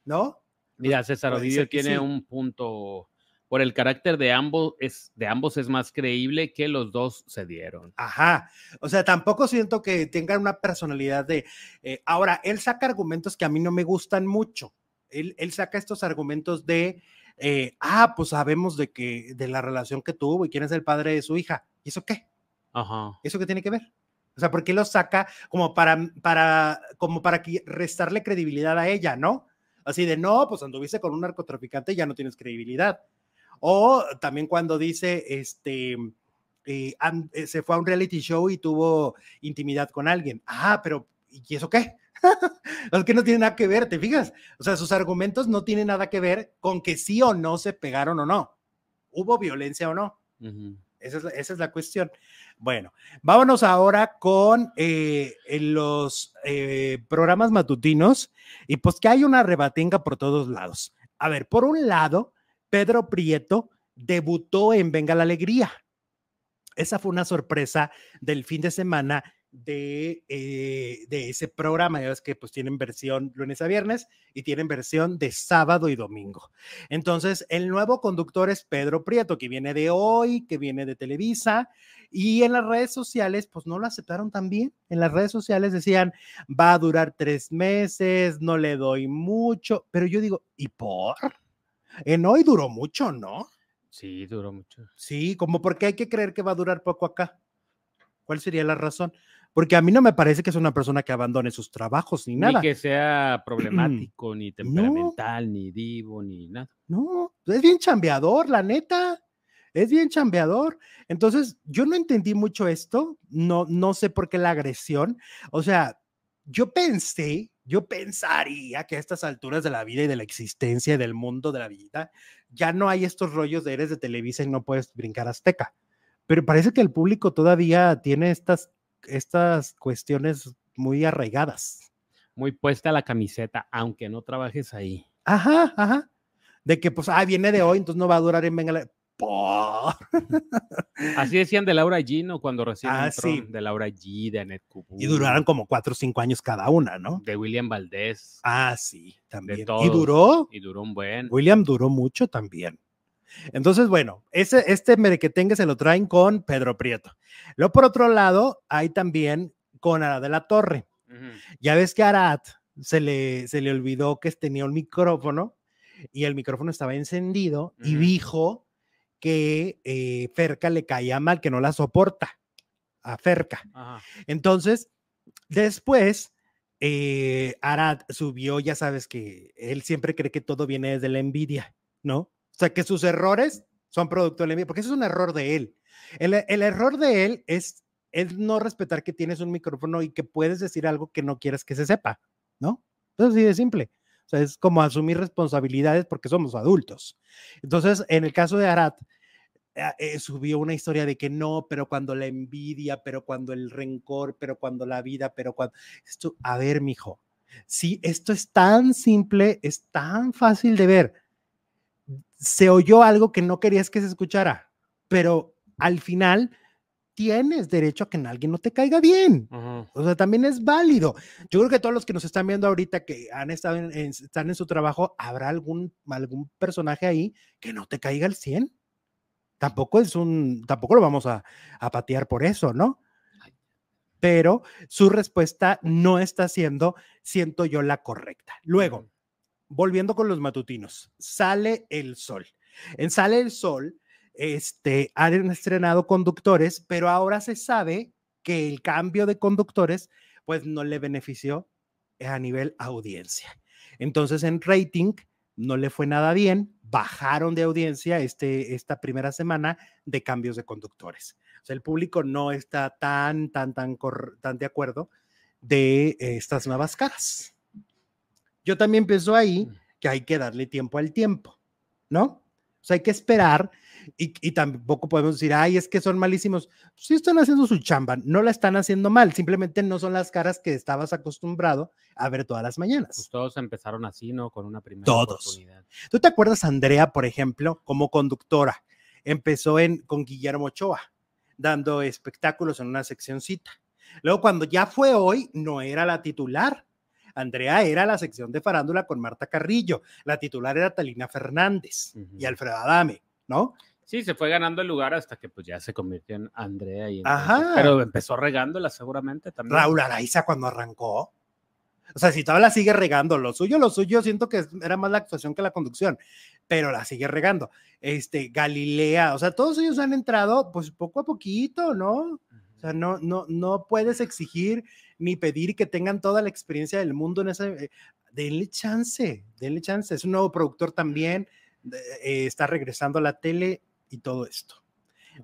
¿no? Mira, César Ovidio tiene un punto. Por el carácter de ambos, es, de ambos es más creíble que los dos se dieron. Ajá. O sea, tampoco siento que tengan una personalidad de. Eh, ahora, él saca argumentos que a mí no me gustan mucho. Él, él saca estos argumentos de. Eh, ah, pues sabemos de que de la relación que tuvo y quién es el padre de su hija. ¿Y eso qué? Ajá. ¿Eso qué tiene que ver? O sea, ¿por qué lo saca como para, para, como para restarle credibilidad a ella, no? Así de, no, pues anduviste con un narcotraficante y ya no tienes credibilidad. O también cuando dice, este, eh, eh, se fue a un reality show y tuvo intimidad con alguien. Ah, pero ¿y eso qué? es que no tiene nada que ver, ¿te fijas? O sea, sus argumentos no tienen nada que ver con que sí o no se pegaron o no. ¿Hubo violencia o no? esa, es la, cuestión. Bueno, vámonos ahora con eh, los eh, programas matutinos y pues que hay una rebatinga por todos lados. A ver, por un lado, Pedro Prieto debutó en Venga la Alegría. Esa fue una sorpresa del fin de semana de, eh, de ese programa. Ya ves que pues tienen versión lunes a viernes y tienen versión de sábado y domingo. Entonces, el nuevo conductor es Pedro Prieto, que viene de hoy, que viene de Televisa. Y en las redes sociales, pues no lo aceptaron tan bien. En las redes sociales decían, va a durar tres meses, no le doy mucho. Pero yo digo, ¿y por? En hoy duró mucho, ¿no? Sí, duró mucho. Sí, como porque hay que creer que va a durar poco acá. ¿Cuál sería la razón? porque a mí no me parece que es una persona que abandone sus trabajos ni nada. Ni que sea problemático, ni temperamental, ni divo, ni nada. No, es bien chambeador, la neta. Es bien chambeador. Entonces, yo no entendí mucho esto. No, no sé por qué la agresión. O sea, yo pensé, yo pensaría que a estas alturas de la vida y de la existencia y del mundo de la vida, ya no hay estos rollos de eres de Televisa y no puedes brincar azteca. Pero parece que el público todavía tiene estas estas cuestiones muy arraigadas. Muy puesta la camiseta, aunque no trabajes ahí. Ajá, ajá. De que, pues, ah, viene de hoy, entonces no va a durar en Venga. Así decían de Laura G, ¿no? Cuando recién ah, entró, de Laura G, de Annette. Y duraron como cuatro o cinco años cada una, ¿no? De William Valdés. Ah, sí, también. y duró. Y duró un buen. William duró mucho también. Entonces, bueno, ese, este merequetengue se lo traen con Pedro Prieto. Luego, por otro lado, hay también con Arad de la Torre. Ya ves que a Arad se le, se le olvidó que tenía un micrófono y el micrófono estaba encendido y dijo que eh, Ferca le caía mal, que no la soporta a Ferca. Entonces, después, eh, Arad subió, ya sabes que él siempre cree que todo viene desde la envidia, ¿no? O sea, que sus errores son producto de la porque eso es un error de él. El, error de él es, es no respetar que tienes un micrófono y que puedes decir algo que no quieres que se sepa, ¿no? Eso sí de simple. Es como asumir responsabilidades porque somos adultos. Entonces, en el caso de Arat, eh, eh, subió una historia de que no, pero cuando la envidia, pero cuando el rencor, pero cuando la vida, pero cuando... Esto, a ver, mijo, si esto es tan simple, es tan fácil de ver se oyó algo que no querías que se escuchara, pero al final tienes derecho a que alguien no te caiga bien. O sea, también es válido. Yo creo que todos los que nos están viendo ahorita que han estado en, están en su trabajo, habrá algún, algún personaje ahí que no te caiga al 100. Tampoco es un, tampoco lo vamos a, a patear por eso, ¿no? Pero su respuesta no está siendo, siento yo, la correcta. Luego, volviendo con los matutinos, sale el sol. En Sale el Sol, este, han estrenado conductores, pero ahora se sabe que el cambio de conductores, pues no le benefició a nivel audiencia. Entonces, en rating no le fue nada bien, bajaron de audiencia este, esta primera semana de cambios de conductores. O sea, el público no está tan, tan, tan, tan de acuerdo de estas nuevas caras. Yo también pienso ahí mm. que hay que darle tiempo al tiempo, ¿no? O sea, hay que esperar y, tampoco podemos decir, ay, es que son malísimos. Sí están haciendo su chamba, no la están haciendo mal, simplemente no son las caras que estabas acostumbrado a ver todas las mañanas. Pues todos empezaron así, ¿no? Con una primera todos. oportunidad. ¿Tú te acuerdas, Andrea, por ejemplo, como conductora? Empezó en, con Guillermo Ochoa, dando espectáculos en una seccioncita. Luego, cuando ya fue hoy, no era la titular, Andrea era la sección de farándula con Marta Carrillo, la titular era Talina Fernández y Alfredo Adame, ¿no? Sí, se fue ganando el lugar hasta que pues ya se convirtió en Andrea y Ajá. pero empezó regándola seguramente también. Raúl Araiza cuando arrancó. O sea, si todavía la sigue regando, lo suyo, lo suyo, siento que era más la actuación que la conducción, pero la sigue regando. Este, Galilea, o sea, todos ellos han entrado, pues poco a poquito, ¿no? O sea, no, no, no puedes exigir ni pedir que tengan toda la experiencia del mundo en ese. Eh, denle chance, denle chance. Es un nuevo productor también, eh, está regresando a la tele y todo esto.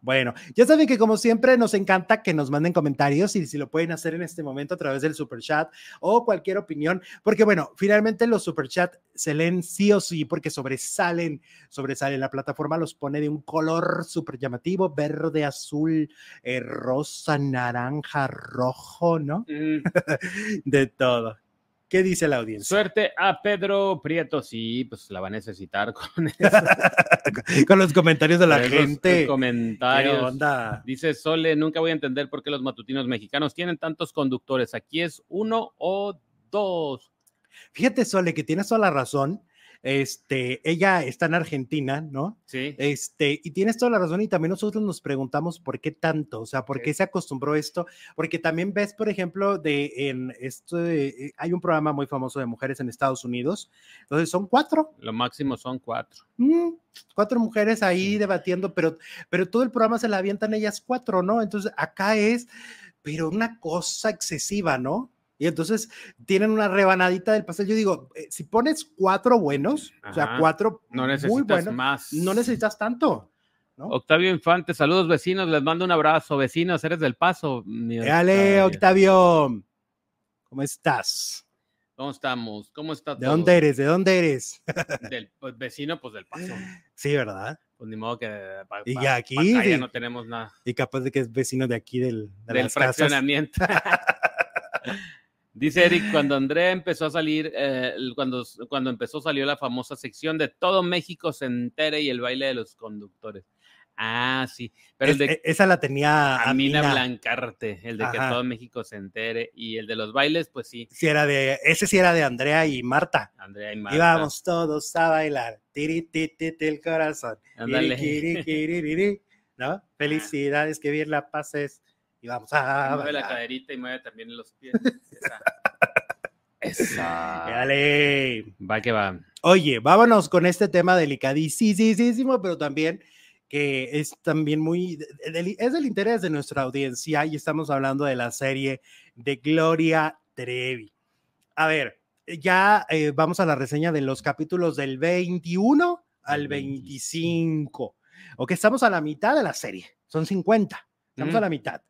Bueno, ya saben que como siempre nos encanta que nos manden comentarios y si lo pueden hacer en este momento a través del super chat o cualquier opinión, porque bueno, finalmente los super chat se leen sí o sí porque sobresalen, sobresalen la plataforma, los pone de un color súper llamativo, verde, azul, eh, rosa, naranja, rojo, ¿no? Mm. de todo. ¿Qué dice la audiencia? Suerte a Pedro Prieto. Sí, pues la va a necesitar con, con los comentarios de la gente. comentarios. onda? Dice Sole, nunca voy a entender por qué los matutinos mexicanos tienen tantos conductores. Aquí es uno o dos. Fíjate, Sole, que tienes toda la razón. Este, ella está en Argentina, ¿no? Sí. Este, y tienes toda la razón y también nosotros nos preguntamos por qué tanto, o sea, por qué se acostumbró esto, porque también ves, por ejemplo, de en esto, eh, hay un programa muy famoso de mujeres en Estados Unidos, entonces son cuatro. Lo máximo son cuatro. Mm, cuatro mujeres ahí debatiendo, pero, pero todo el programa se la avientan ellas cuatro, ¿no? Entonces acá es, pero una cosa excesiva, ¿no? Y entonces tienen una rebanadita del pastel. Yo digo, eh, si pones cuatro buenos, o sea, cuatro no necesitas muy buenos, más. no necesitas tanto. Octavio Infante, saludos vecinos, les mando un abrazo, vecinos, eres del paso. Dale, Octavio. ¿Cómo estás? ¿Cómo estamos? ¿Cómo estás? ¿De dónde eres? ¿De dónde eres? Del pues, vecino, pues del paso. Sí, ¿verdad? Pues ni modo que y aquí ya no tenemos nada. Y capaz de que es vecino de aquí del, del fraccionamiento. Dice Eric, cuando Andrea empezó a salir, eh, cuando, cuando empezó salió la famosa sección de Todo México se entere y el baile de los conductores. Ah, sí. Pero el de, e, esa la tenía Amina, Blancarte, el de que todo México se entere. Y el de los bailes, pues sí. sí era de, ese sí era de Andrea y Marta. Andrea y Marta. Íbamos todos a bailar. Tiri, el corazón. ¿No? Felicidades, que bien la pases y vamos a. Mueve la caderita y mueve también los pies. Esa. Dale. Va que va. Oye, vámonos con este tema delicadísimo, pero también que es también muy, es del interés de nuestra audiencia y estamos hablando de la serie de Gloria Trevi. A ver, ya eh, vamos a la reseña de los capítulos del 21 al 25. Ok, estamos a la mitad de la serie, son 50, estamos a la mitad.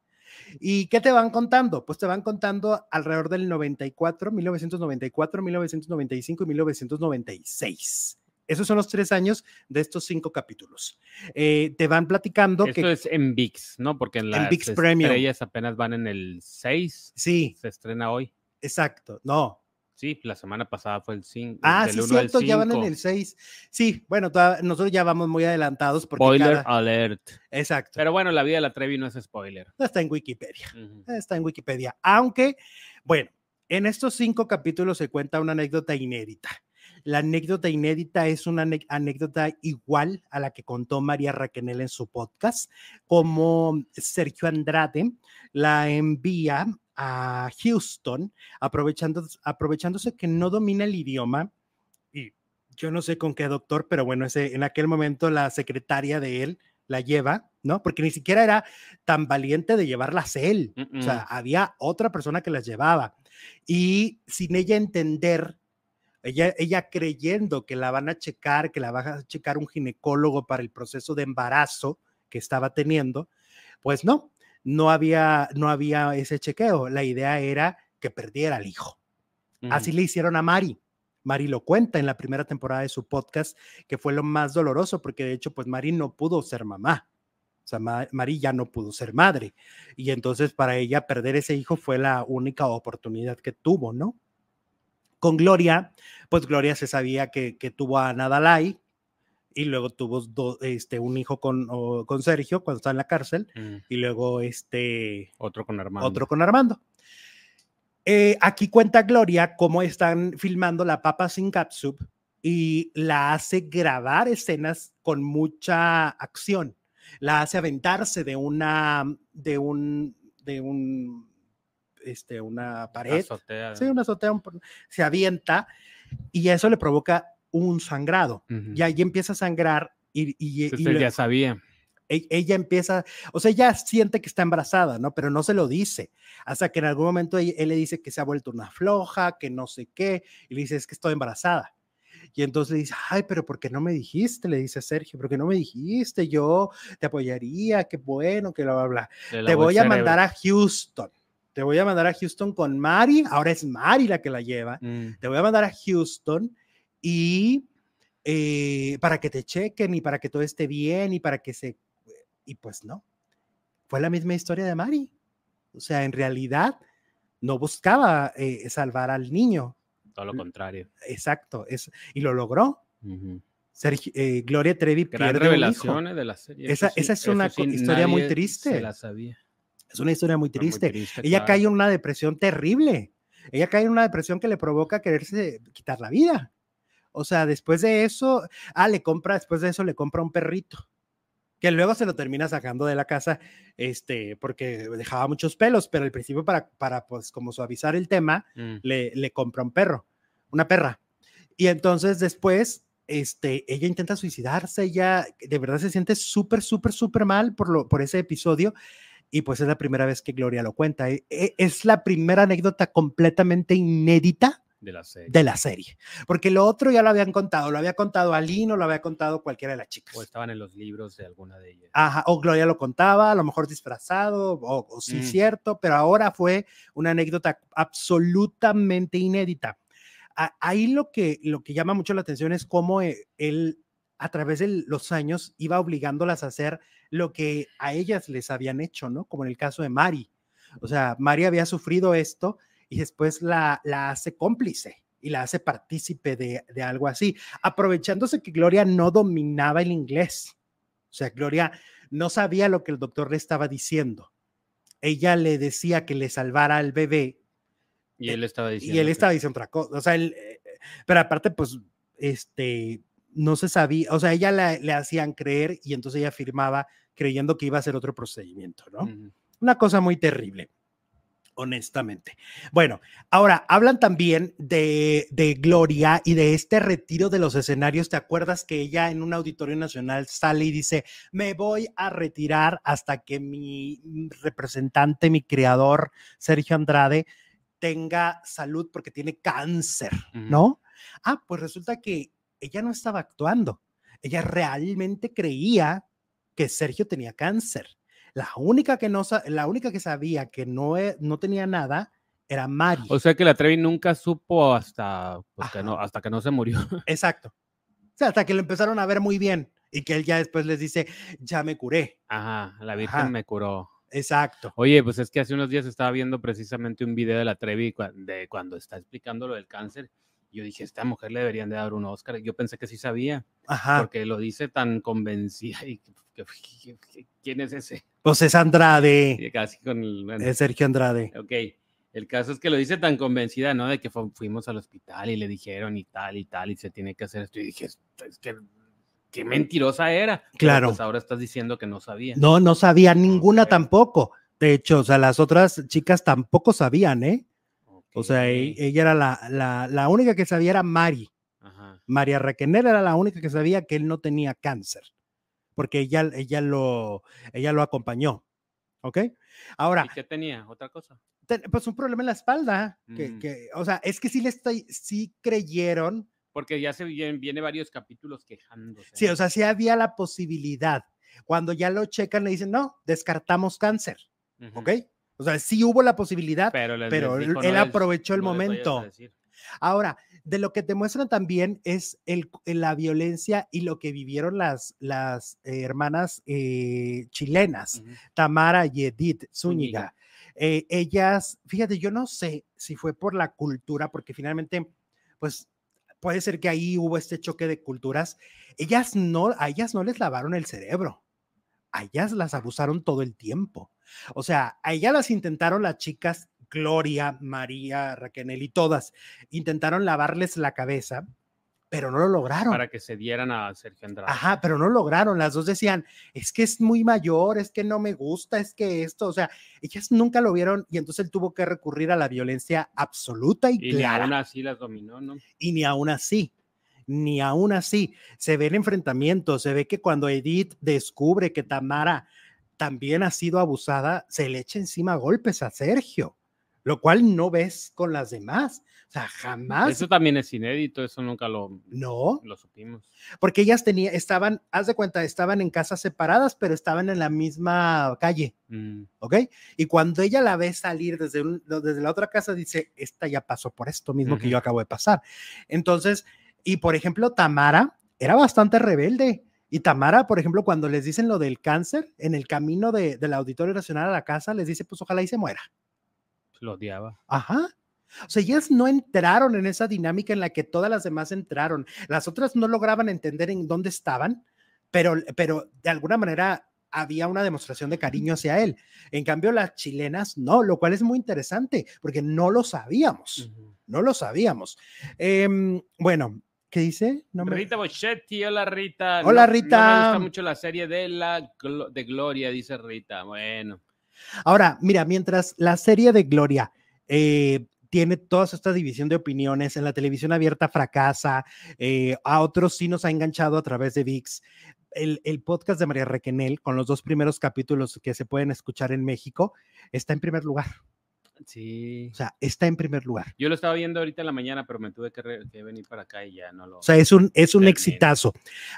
¿Y qué te van contando? Pues te van contando alrededor del 94, 1994, 1995 y 1996. Esos son los tres años de estos cinco capítulos. Eh, te van platicando Esto que... es en VIX, ¿no? Porque en las VIX estrellas apenas van en el 6. Sí. Se estrena hoy. Exacto. No, Sí, la semana pasada fue el 5. Ah, sí, cierto, ya van en el 6. Sí, bueno, nosotros ya vamos muy adelantados. Porque spoiler alert. Exacto. Pero bueno, la vida de la Trevi no es spoiler. Está en Wikipedia. Está en Wikipedia. Aunque, bueno, en estos cinco capítulos se cuenta una anécdota inédita. La anécdota inédita es una anécdota igual a la que contó María Raquenel en su podcast, como Sergio Andrade la envía a Houston, aprovechando, aprovechándose que no domina el idioma. Y yo no sé con qué doctor, pero bueno, ese, en aquel momento la secretaria de él la lleva, ¿no? Porque ni siquiera era tan valiente de llevarlas él. O sea, había otra persona que las llevaba. Y sin ella entender, ella, ella creyendo que la van a checar, que la va a checar un ginecólogo para el proceso de embarazo que estaba teniendo, pues no, no había, no había ese chequeo. La idea era que perdiera al hijo. Así le hicieron a Mari. Mari lo cuenta en la primera temporada de su podcast, que fue lo más doloroso, porque de hecho, pues Mari no pudo ser mamá. O sea, Mari ya no pudo ser madre. Y entonces para ella perder ese hijo fue la única oportunidad que tuvo, ¿no? Con Gloria, pues Gloria se sabía que, que tuvo a Nadalai, y luego tuvo este, un hijo con, con Sergio cuando estaba en la cárcel mm. y luego este... Otro con Armando. Otro con Armando. Eh, aquí cuenta Gloria cómo están filmando la papa sin catsup y la hace grabar escenas con mucha acción. La hace aventarse de una, de un, de un, este, una pared. Sí, una azotea. se avienta y eso le provoca un sangrado. Y ahí empieza a sangrar y, y, ya sabía. E, ella empieza, o sea, ella siente que está embarazada, ¿no? Pero no se lo dice. Hasta que en algún momento él, le dice que se ha vuelto una floja, que no sé qué, y le dice, es que estoy embarazada. Y entonces le dice, ay, pero ¿por qué no me dijiste? Le dice a Sergio, ¿por qué no me dijiste? Yo te apoyaría, qué bueno, que bla, bla, bla. Te voy a mandar a Houston. Te voy a mandar a Houston con Mari. Ahora es Mari la que la lleva. Mm. Te voy a mandar a Houston y eh, para que te chequen y para que todo esté bien y para que se... Y pues no, fue la misma historia de Mari. O sea, en realidad no buscaba eh, salvar al niño. Todo lo contrario. Exacto, es, y lo logró. Eh, Gloria Trevi pierde revelaciones de la serie. Esa, esa es una historia muy triste. la sabía. Es una historia muy triste. Ella cae en una depresión terrible. Ella cae en una depresión que le provoca quererse quitar la vida. O sea, después de eso, ah, le compra, después de eso le compra un perrito, que luego se lo termina sacando de la casa, este, porque dejaba muchos pelos, pero al principio para, para pues, como suavizar el tema, mm. le, le compra un perro, una perra. Y entonces después, este, ella intenta suicidarse, ella de verdad se siente súper, súper, súper mal por, lo, por ese episodio. Y pues es la primera vez que Gloria lo cuenta. E, e, es la primera anécdota completamente inédita de la serie. De la serie. Porque lo otro ya lo habían contado, lo había contado Alino, lo había contado cualquiera de las chicas. O estaban en los libros de alguna de ellas. Ajá, o Gloria lo contaba, a lo mejor disfrazado, o, sí mm. cierto, pero ahora fue una anécdota absolutamente inédita. ahí lo que, lo que llama mucho la atención es cómo eh, él a través de los años iba obligándolas a hacer lo que a ellas les habían hecho, ¿no? Como en el caso de Mari. O sea, Mari había sufrido esto y después la, la hace cómplice y la hace partícipe de, de, algo así, aprovechándose que Gloria no dominaba el inglés. O sea, Gloria no sabía lo que el doctor le estaba diciendo. Ella le decía que le salvara al bebé. Y él estaba diciendo. Y él estaba diciendo otra cosa. O sea, él, eh, pero aparte, pues, este, no se sabía, o sea, ella le hacían creer y entonces ella afirmaba creyendo que iba a ser otro procedimiento, ¿no? Una cosa muy terrible honestamente. Bueno, ahora hablan también de, de, Gloria y de este retiro de los escenarios. ¿Te acuerdas que ella en un auditorio nacional sale y dice, me voy a retirar hasta que mi representante, mi creador, Sergio Andrade, tenga salud porque tiene cáncer, ¿no? Ah, pues resulta que ella no estaba actuando. Ella realmente creía que Sergio tenía cáncer. La única que, no, la única que sabía que no, e, no tenía nada era Mari. O sea que la Trevi nunca supo hasta, pues, que no, hasta que no se murió. Exacto. O sea, hasta que lo empezaron a ver muy bien y que él ya después les dice, ya me curé. Ajá, la Virgen me curó. Exacto. Oye, pues es que hace unos días estaba viendo precisamente un video de la Trevi de cuando está explicando lo del cáncer. Yo dije, esta mujer le deberían de dar un Oscar. Yo pensé que sí sabía, Ajá. porque lo dice tan convencida. Y, ¿Quién es ese? Pues es Andrade. Casi con el, Es Sergio Andrade. Ok. El caso es que lo dice tan convencida, ¿no? De que fuimos al hospital y le dijeron y tal y tal y se tiene que hacer esto. Y dije, es que qué mentirosa era. Claro. pues ahora estás diciendo que no sabía. No, no sabía ninguna tampoco. De hecho, o sea, las otras chicas tampoco sabían, ¿eh? O sea, e, ella era la, la, la, única que sabía era Mari. Ajá. María Requener era la única que sabía que él no tenía cáncer porque ella, ella, lo, ella lo acompañó. ¿Ok? Ahora. ¿Y qué tenía? ¿Otra cosa? pues un problema en la espalda. Que, mm. que, o sea, es que sí le estoy, sí creyeron. Porque ya se viene, viene varios capítulos quejándose. Sí, o sea, sí había la posibilidad. Cuando ya lo checan, le dicen, no, descartamos cáncer. ¿Ok? O sea, sí hubo la posibilidad, pero, él, aprovechó el momento. Ahora, de lo que te muestran también es el, la violencia y lo que vivieron las, las eh, hermanas eh, chilenas, Tamara y Edith Zúñiga. Eh, ellas, fíjate, yo no sé si fue por la cultura, porque finalmente, pues puede ser que ahí hubo este choque de culturas. Ellas no, a ellas no les lavaron el cerebro, a ellas las abusaron todo el tiempo. O sea, a ellas las intentaron las chicas Gloria, María, Raquel y todas intentaron lavarles la cabeza pero no lo lograron. Para que se dieran a Sergio Andrade. Ajá, pero no lo lograron. Las dos decían, es que es muy mayor, es que no me gusta, es que esto, o sea, ellas nunca lo vieron y entonces él tuvo que recurrir a la violencia absoluta y, y clara. ni aún así las dominó, ¿no? Y ni aún así, ni aún así. Se ve el enfrentamiento, se ve que cuando Edith descubre que Tamara también ha sido abusada, se le echa encima golpes a Sergio, lo cual no ves con las demás. O sea, jamás. Eso también es inédito, eso nunca lo, no. lo supimos. Porque ellas tenían, estaban, haz de cuenta, estaban en casas separadas, pero estaban en la misma calle. Mm. ¿Ok? Y cuando ella la ve salir desde, un, desde la otra casa, dice, esta ya pasó por esto mismo que yo acabo de pasar. Entonces, y por ejemplo, Tamara era bastante rebelde. Y Tamara, por ejemplo, cuando les dicen lo del cáncer, en el camino de, del Auditorio Nacional a la casa, les dice, pues ojalá y se muera. Lo odiaba. Ajá. O sea, ellas no entraron en esa dinámica en la que todas las demás entraron. Las otras no lograban entender en dónde estaban, pero, pero de alguna manera había una demostración de cariño hacia él. En cambio, las chilenas no, lo cual es muy interesante porque no lo sabíamos. No lo sabíamos. Eh, bueno, ¿Qué dice? No me... Rita Bochetti, hola Rita. Hola Rita. No, me gusta mucho la serie de la de Gloria, dice Rita. Bueno. Ahora, mira, mientras la serie de Gloria eh, tiene toda esta división de opiniones, en la televisión abierta fracasa, eh, a otros sí nos ha enganchado a través de VIX. El, el, podcast de María Requenel, con los dos primeros capítulos que se pueden escuchar en México, está en primer lugar. Sí. O sea, está en primer lugar. Yo lo estaba viendo ahorita en la mañana, pero me tuve que, que venir para acá y ya no lo. O sea, es un, es un exitazo.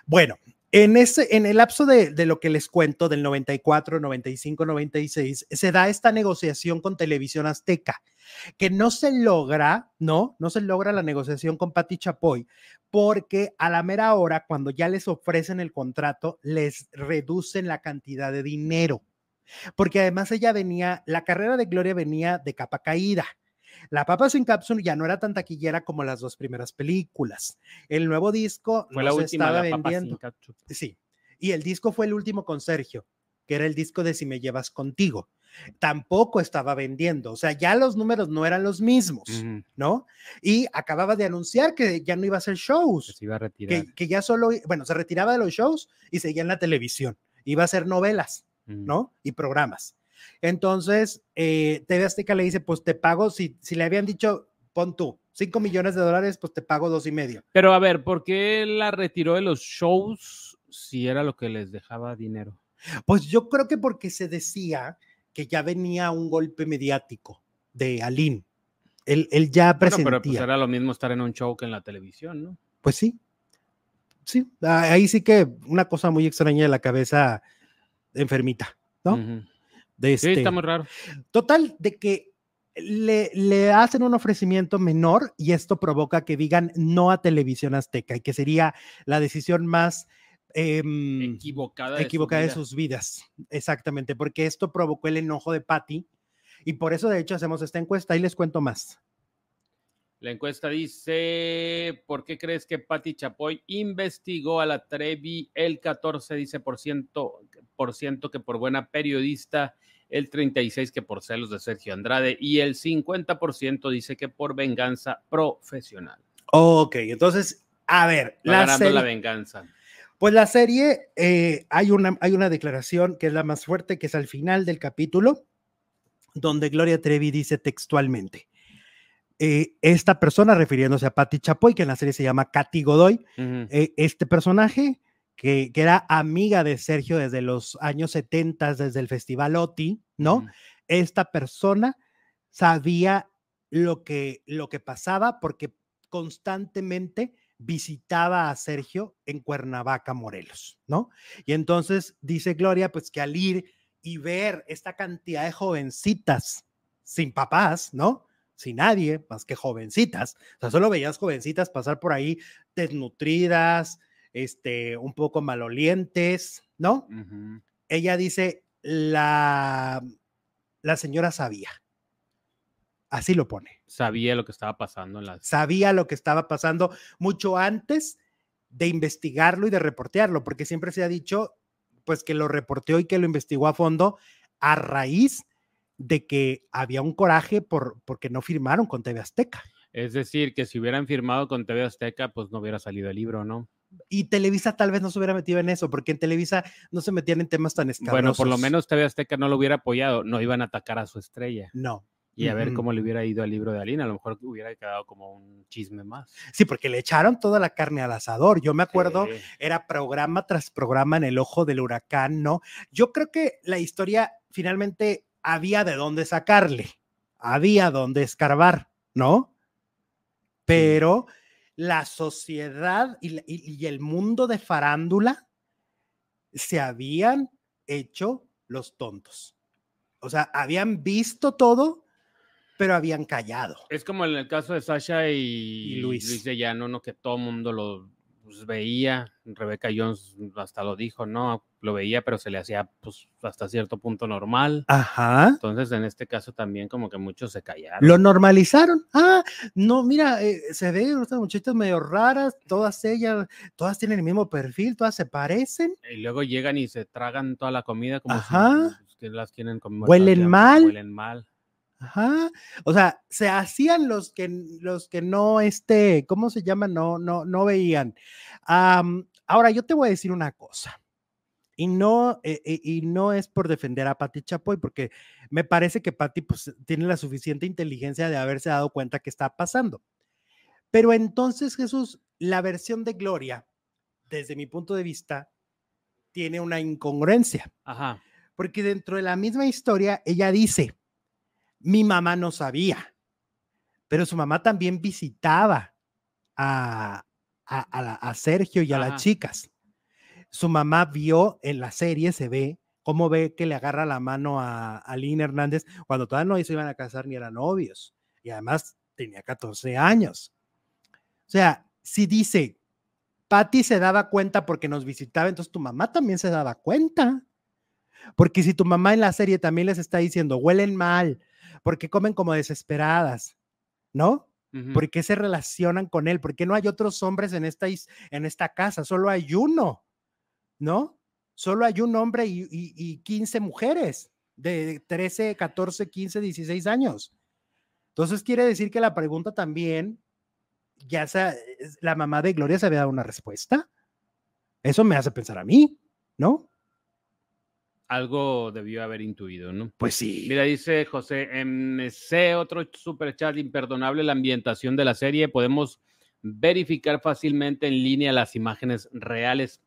Bueno, en, ese, en el lapso de, de, lo que les cuento, del 94, 95, 96, se da esta negociación con Televisión Azteca, que no se logra, ¿no? No se logra la negociación con Patti Chapoy, porque a la mera hora, cuando ya les ofrecen el contrato, les reducen la cantidad de dinero. Porque además ella venía, la carrera de Gloria venía de capa caída. La Papa Sin Capsule ya no era tan taquillera como las dos primeras películas. El nuevo disco fue la última estaba la vendiendo. Sí. Y el disco fue el último con Sergio, que era el disco de Si me llevas contigo. Tampoco estaba vendiendo, o sea, ya los números no eran los mismos, uh -huh. ¿no? Y acababa de anunciar que ya no iba a hacer shows, que se iba a retirar. Que, que, ya solo, bueno, se retiraba de los shows y seguía en la televisión, iba a hacer novelas. ¿No? Y programas. Entonces, eh, TV Azteca le dice, pues te pago, si, si le habían dicho, pon tú, 5 millones de dólares, pues te pago dos y medio. Pero a ver, ¿por qué la retiró de los shows si era lo que les dejaba dinero? Pues yo creo que porque se decía que ya venía un golpe mediático de Aline. Él, él ya presentía. Bueno, pero pues era lo mismo estar en un show que en la televisión, ¿no? Pues sí. Sí, ahí sí que una cosa muy extraña de la cabeza enfermita, ¿no? Uh -huh. de este, sí, está muy raro. Total, de que le, le, hacen un ofrecimiento menor y esto provoca que digan no a televisión azteca y que sería la decisión más eh, equivocada, de, equivocada su de, sus vidas. Exactamente, porque esto provocó el enojo de Patty y por eso de hecho hacemos esta encuesta y les cuento más. La encuesta dice, ¿por qué crees que Patti Chapoy investigó a la Trevi? El 14 dice por ciento, por ciento que por buena periodista, el 36 que por celos de Sergio Andrade y el 50% dice que por venganza profesional. Ok, entonces, a ver, Va la ganando serie, la venganza. Pues la serie, eh, hay, una, hay una declaración que es la más fuerte, que es al final del capítulo, donde Gloria Trevi dice textualmente, eh, esta persona, refiriéndose a Patti Chapoy, que en la serie se llama Katy Godoy, uh -huh. eh, este personaje que, que, era amiga de Sergio desde los años 70, desde el Festival OTI, ¿no? Uh -huh. Esta persona sabía lo que, lo que pasaba porque constantemente visitaba a Sergio en Cuernavaca, Morelos, ¿no? Y entonces dice Gloria, pues que al ir y ver esta cantidad de jovencitas sin papás, ¿no? Sin nadie más que jovencitas. O sea, solo veías jovencitas pasar por ahí desnutridas, este, un poco malolientes, ¿no? Uh -huh. Ella dice, la, la señora sabía. Así lo pone. Sabía lo que estaba pasando. En las... Sabía lo que estaba pasando mucho antes de investigarlo y de reportearlo, porque siempre se ha dicho, pues que lo reporteó y que lo investigó a fondo a raíz de que había un coraje por porque no firmaron con TV Azteca. Es decir, que si hubieran firmado con TV Azteca, pues no hubiera salido el libro, ¿no? Y Televisa tal vez no se hubiera metido en eso, porque en Televisa no se metían en temas tan escabrosos. Bueno, por lo menos TV Azteca no lo hubiera apoyado, no iban a atacar a su estrella. No. Y a ver cómo le hubiera ido al libro de Alina, a lo mejor hubiera quedado como un chisme más. Sí, porque le echaron toda la carne al asador. Yo me acuerdo, era programa tras programa en el ojo del huracán, ¿no? Yo creo que la historia finalmente había de dónde sacarle, había dónde escarbar, ¿no? Pero la sociedad y, el mundo de farándula se habían hecho los tontos. O sea, habían visto todo, pero habían callado. Es como en el caso de Sasha y, Luis. Luis de Llano, ¿no? Que todo el mundo lo pues, veía, Rebeca Jones hasta lo dijo, ¿no? Lo veía, pero se le hacía pues hasta cierto punto normal. Ajá. Entonces, en este caso también como que muchos se callaron. Lo normalizaron. Ah, no, mira, eh, se ve estas muchachas medio raras, todas ellas, todas tienen el mismo perfil, todas se parecen. Y luego llegan y se tragan toda la comida como Ajá. si pues, las tienen como huelen mal. Huelen mal. Ajá. O sea, se hacían los que, los que no, este, ¿cómo se llama? No, no, no veían. ahora, yo te voy a decir una cosa. Y no, eh, eh, y no es por defender a Patti Chapoy, porque me parece que Patti pues, tiene la suficiente inteligencia de haberse dado cuenta que está pasando. Pero entonces, Jesús, la versión de Gloria, desde mi punto de vista, tiene una incongruencia. Ajá. Porque dentro de la misma historia, ella dice, mi mamá no sabía, pero su mamá también visitaba a, a, Sergio y a las chicas. Su mamá vio en la serie, se ve, cómo ve que le agarra la mano a, a Hernández cuando todavía no se iban a casar ni eran novios. Y además tenía 14 años. O sea, si dice, Patty se daba cuenta porque nos visitaba, entonces tu mamá también se daba cuenta. Porque si tu mamá en la serie también les está diciendo, huelen mal, porque comen como desesperadas, ¿no? ¿Por qué se relacionan con él? ¿Por qué no hay otros hombres en esta, en esta casa? Solo hay uno, ¿no? Solo hay un hombre y, y, 15 mujeres de 13, 14, 15, 16 años. Entonces quiere decir que la pregunta también, ya sea, la mamá de Gloria se había dado una respuesta. Eso me hace pensar a mí, ¿no? algo debió haber intuido, ¿no? Pues sí. Mira, dice José MC, otro super chat imperdonable, la ambientación de la serie. Podemos verificar fácilmente en línea las imágenes reales.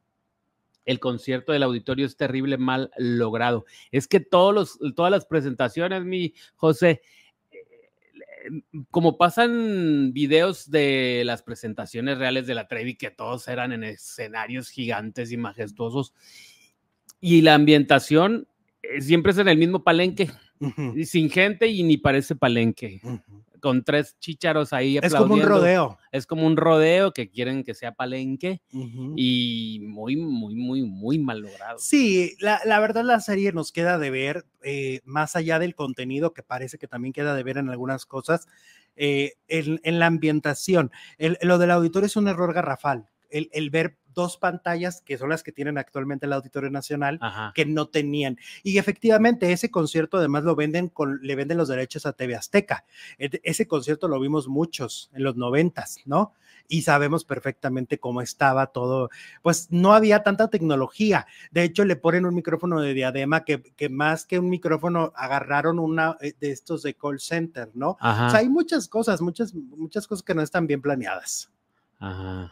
El concierto del auditorio es terrible, mal logrado. Es que todos los, todas las presentaciones, mi José, eh, como pasan videos de las presentaciones reales de la Trevi, que todos eran en escenarios gigantes y majestuosos, y la ambientación eh, siempre es en el mismo palenque, sin gente y ni parece palenque. Con tres chícharos ahí Es como un rodeo. Es como un rodeo que quieren que sea palenque y muy, muy, muy, muy mal logrado. Sí, la, la verdad la serie nos queda de ver, eh, más allá del contenido, que parece que también queda de ver en algunas cosas, eh, en, la ambientación. lo del auditorio es un error garrafal. El, el, ver dos pantallas que son las que tienen actualmente el Auditorio Nacional que no tenían. Y efectivamente ese concierto además lo venden con, le venden los derechos a TV Azteca. E, ese concierto lo vimos muchos en los noventas, ¿no? Y sabemos perfectamente cómo estaba todo. Pues no había tanta tecnología. De hecho, le ponen un micrófono de diadema que, que más que un micrófono agarraron una eh, de estos de call center, ¿no? O sea, hay muchas cosas, muchas, muchas cosas que no están bien planeadas. Ajá.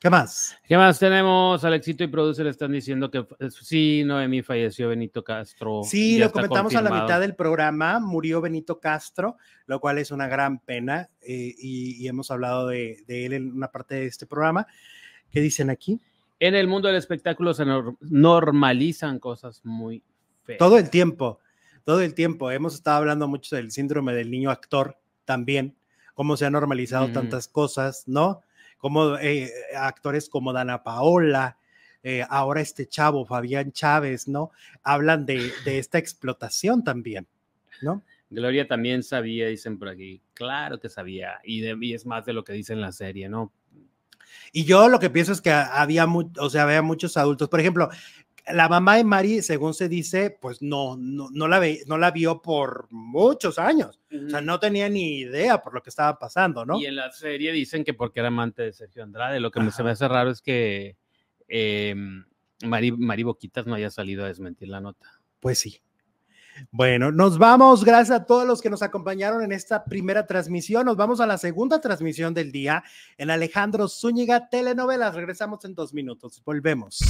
¿Qué más? ¿Qué más tenemos? Alexito y Producer están diciendo que eh, sí, Noemí falleció Benito Castro. Sí, lo comentamos a la mitad del programa, murió Benito Castro, lo cual es una gran pena eh, y, hemos hablado de, él en una parte de este programa. ¿Qué dicen aquí? En el mundo del espectáculo se normalizan cosas muy feas. Todo el tiempo, todo el tiempo. Hemos estado hablando mucho del síndrome del niño actor también, cómo se han normalizado tantas cosas, ¿no? Como eh, actores como Dana Paola, eh, ahora este chavo, Fabián Chávez, ¿no? Hablan de, esta explotación también, ¿no? Gloria también sabía, dicen por aquí. Claro que sabía, y, y es más de lo que dice en la serie, ¿no? Y yo lo que pienso es que había, o sea, había muchos adultos. Por ejemplo, la mamá de Mari, según se dice, pues no, no, no, la, ve, no la vio por muchos años. O sea, no tenía ni idea por lo que estaba pasando, ¿no? Y en la serie dicen que porque era amante de Sergio Andrade. Lo que me se me hace raro es que eh, Mari, Mari Boquitas no haya salido a desmentir la nota. Pues sí. Bueno, nos vamos. Gracias a todos los que nos acompañaron en esta primera transmisión. Nos vamos a la segunda transmisión del día en Alejandro Zúñiga Telenovelas. Regresamos en dos minutos. Volvemos.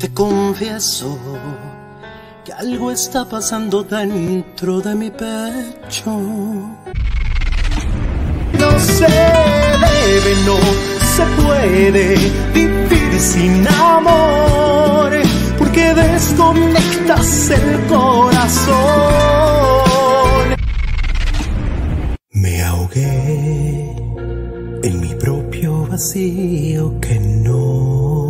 Te confieso que algo está pasando dentro de mi pecho. No se debe, no se puede vivir sin amor que desconectas el corazón. Me ahogué en mi propio vacío que no.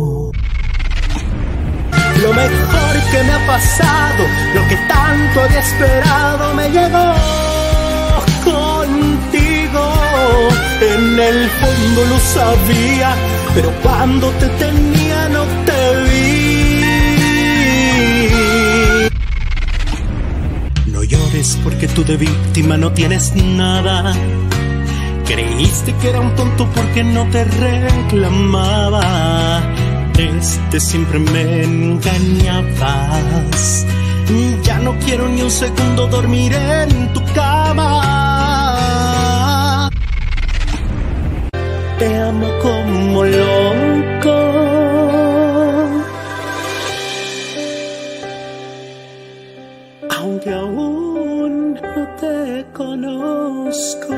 Lo mejor que me ha pasado, lo que tanto había esperado, me llegó contigo. En el fondo lo sabía, pero cuando te tenía no te vi. llores porque tú de víctima no tienes nada. Creíste que era un tonto porque no te reclamaba este siempre me engañabas. Ya no quiero ni un segundo dormir en tu cama. Te amo como loco. Aunque aún no te conozco.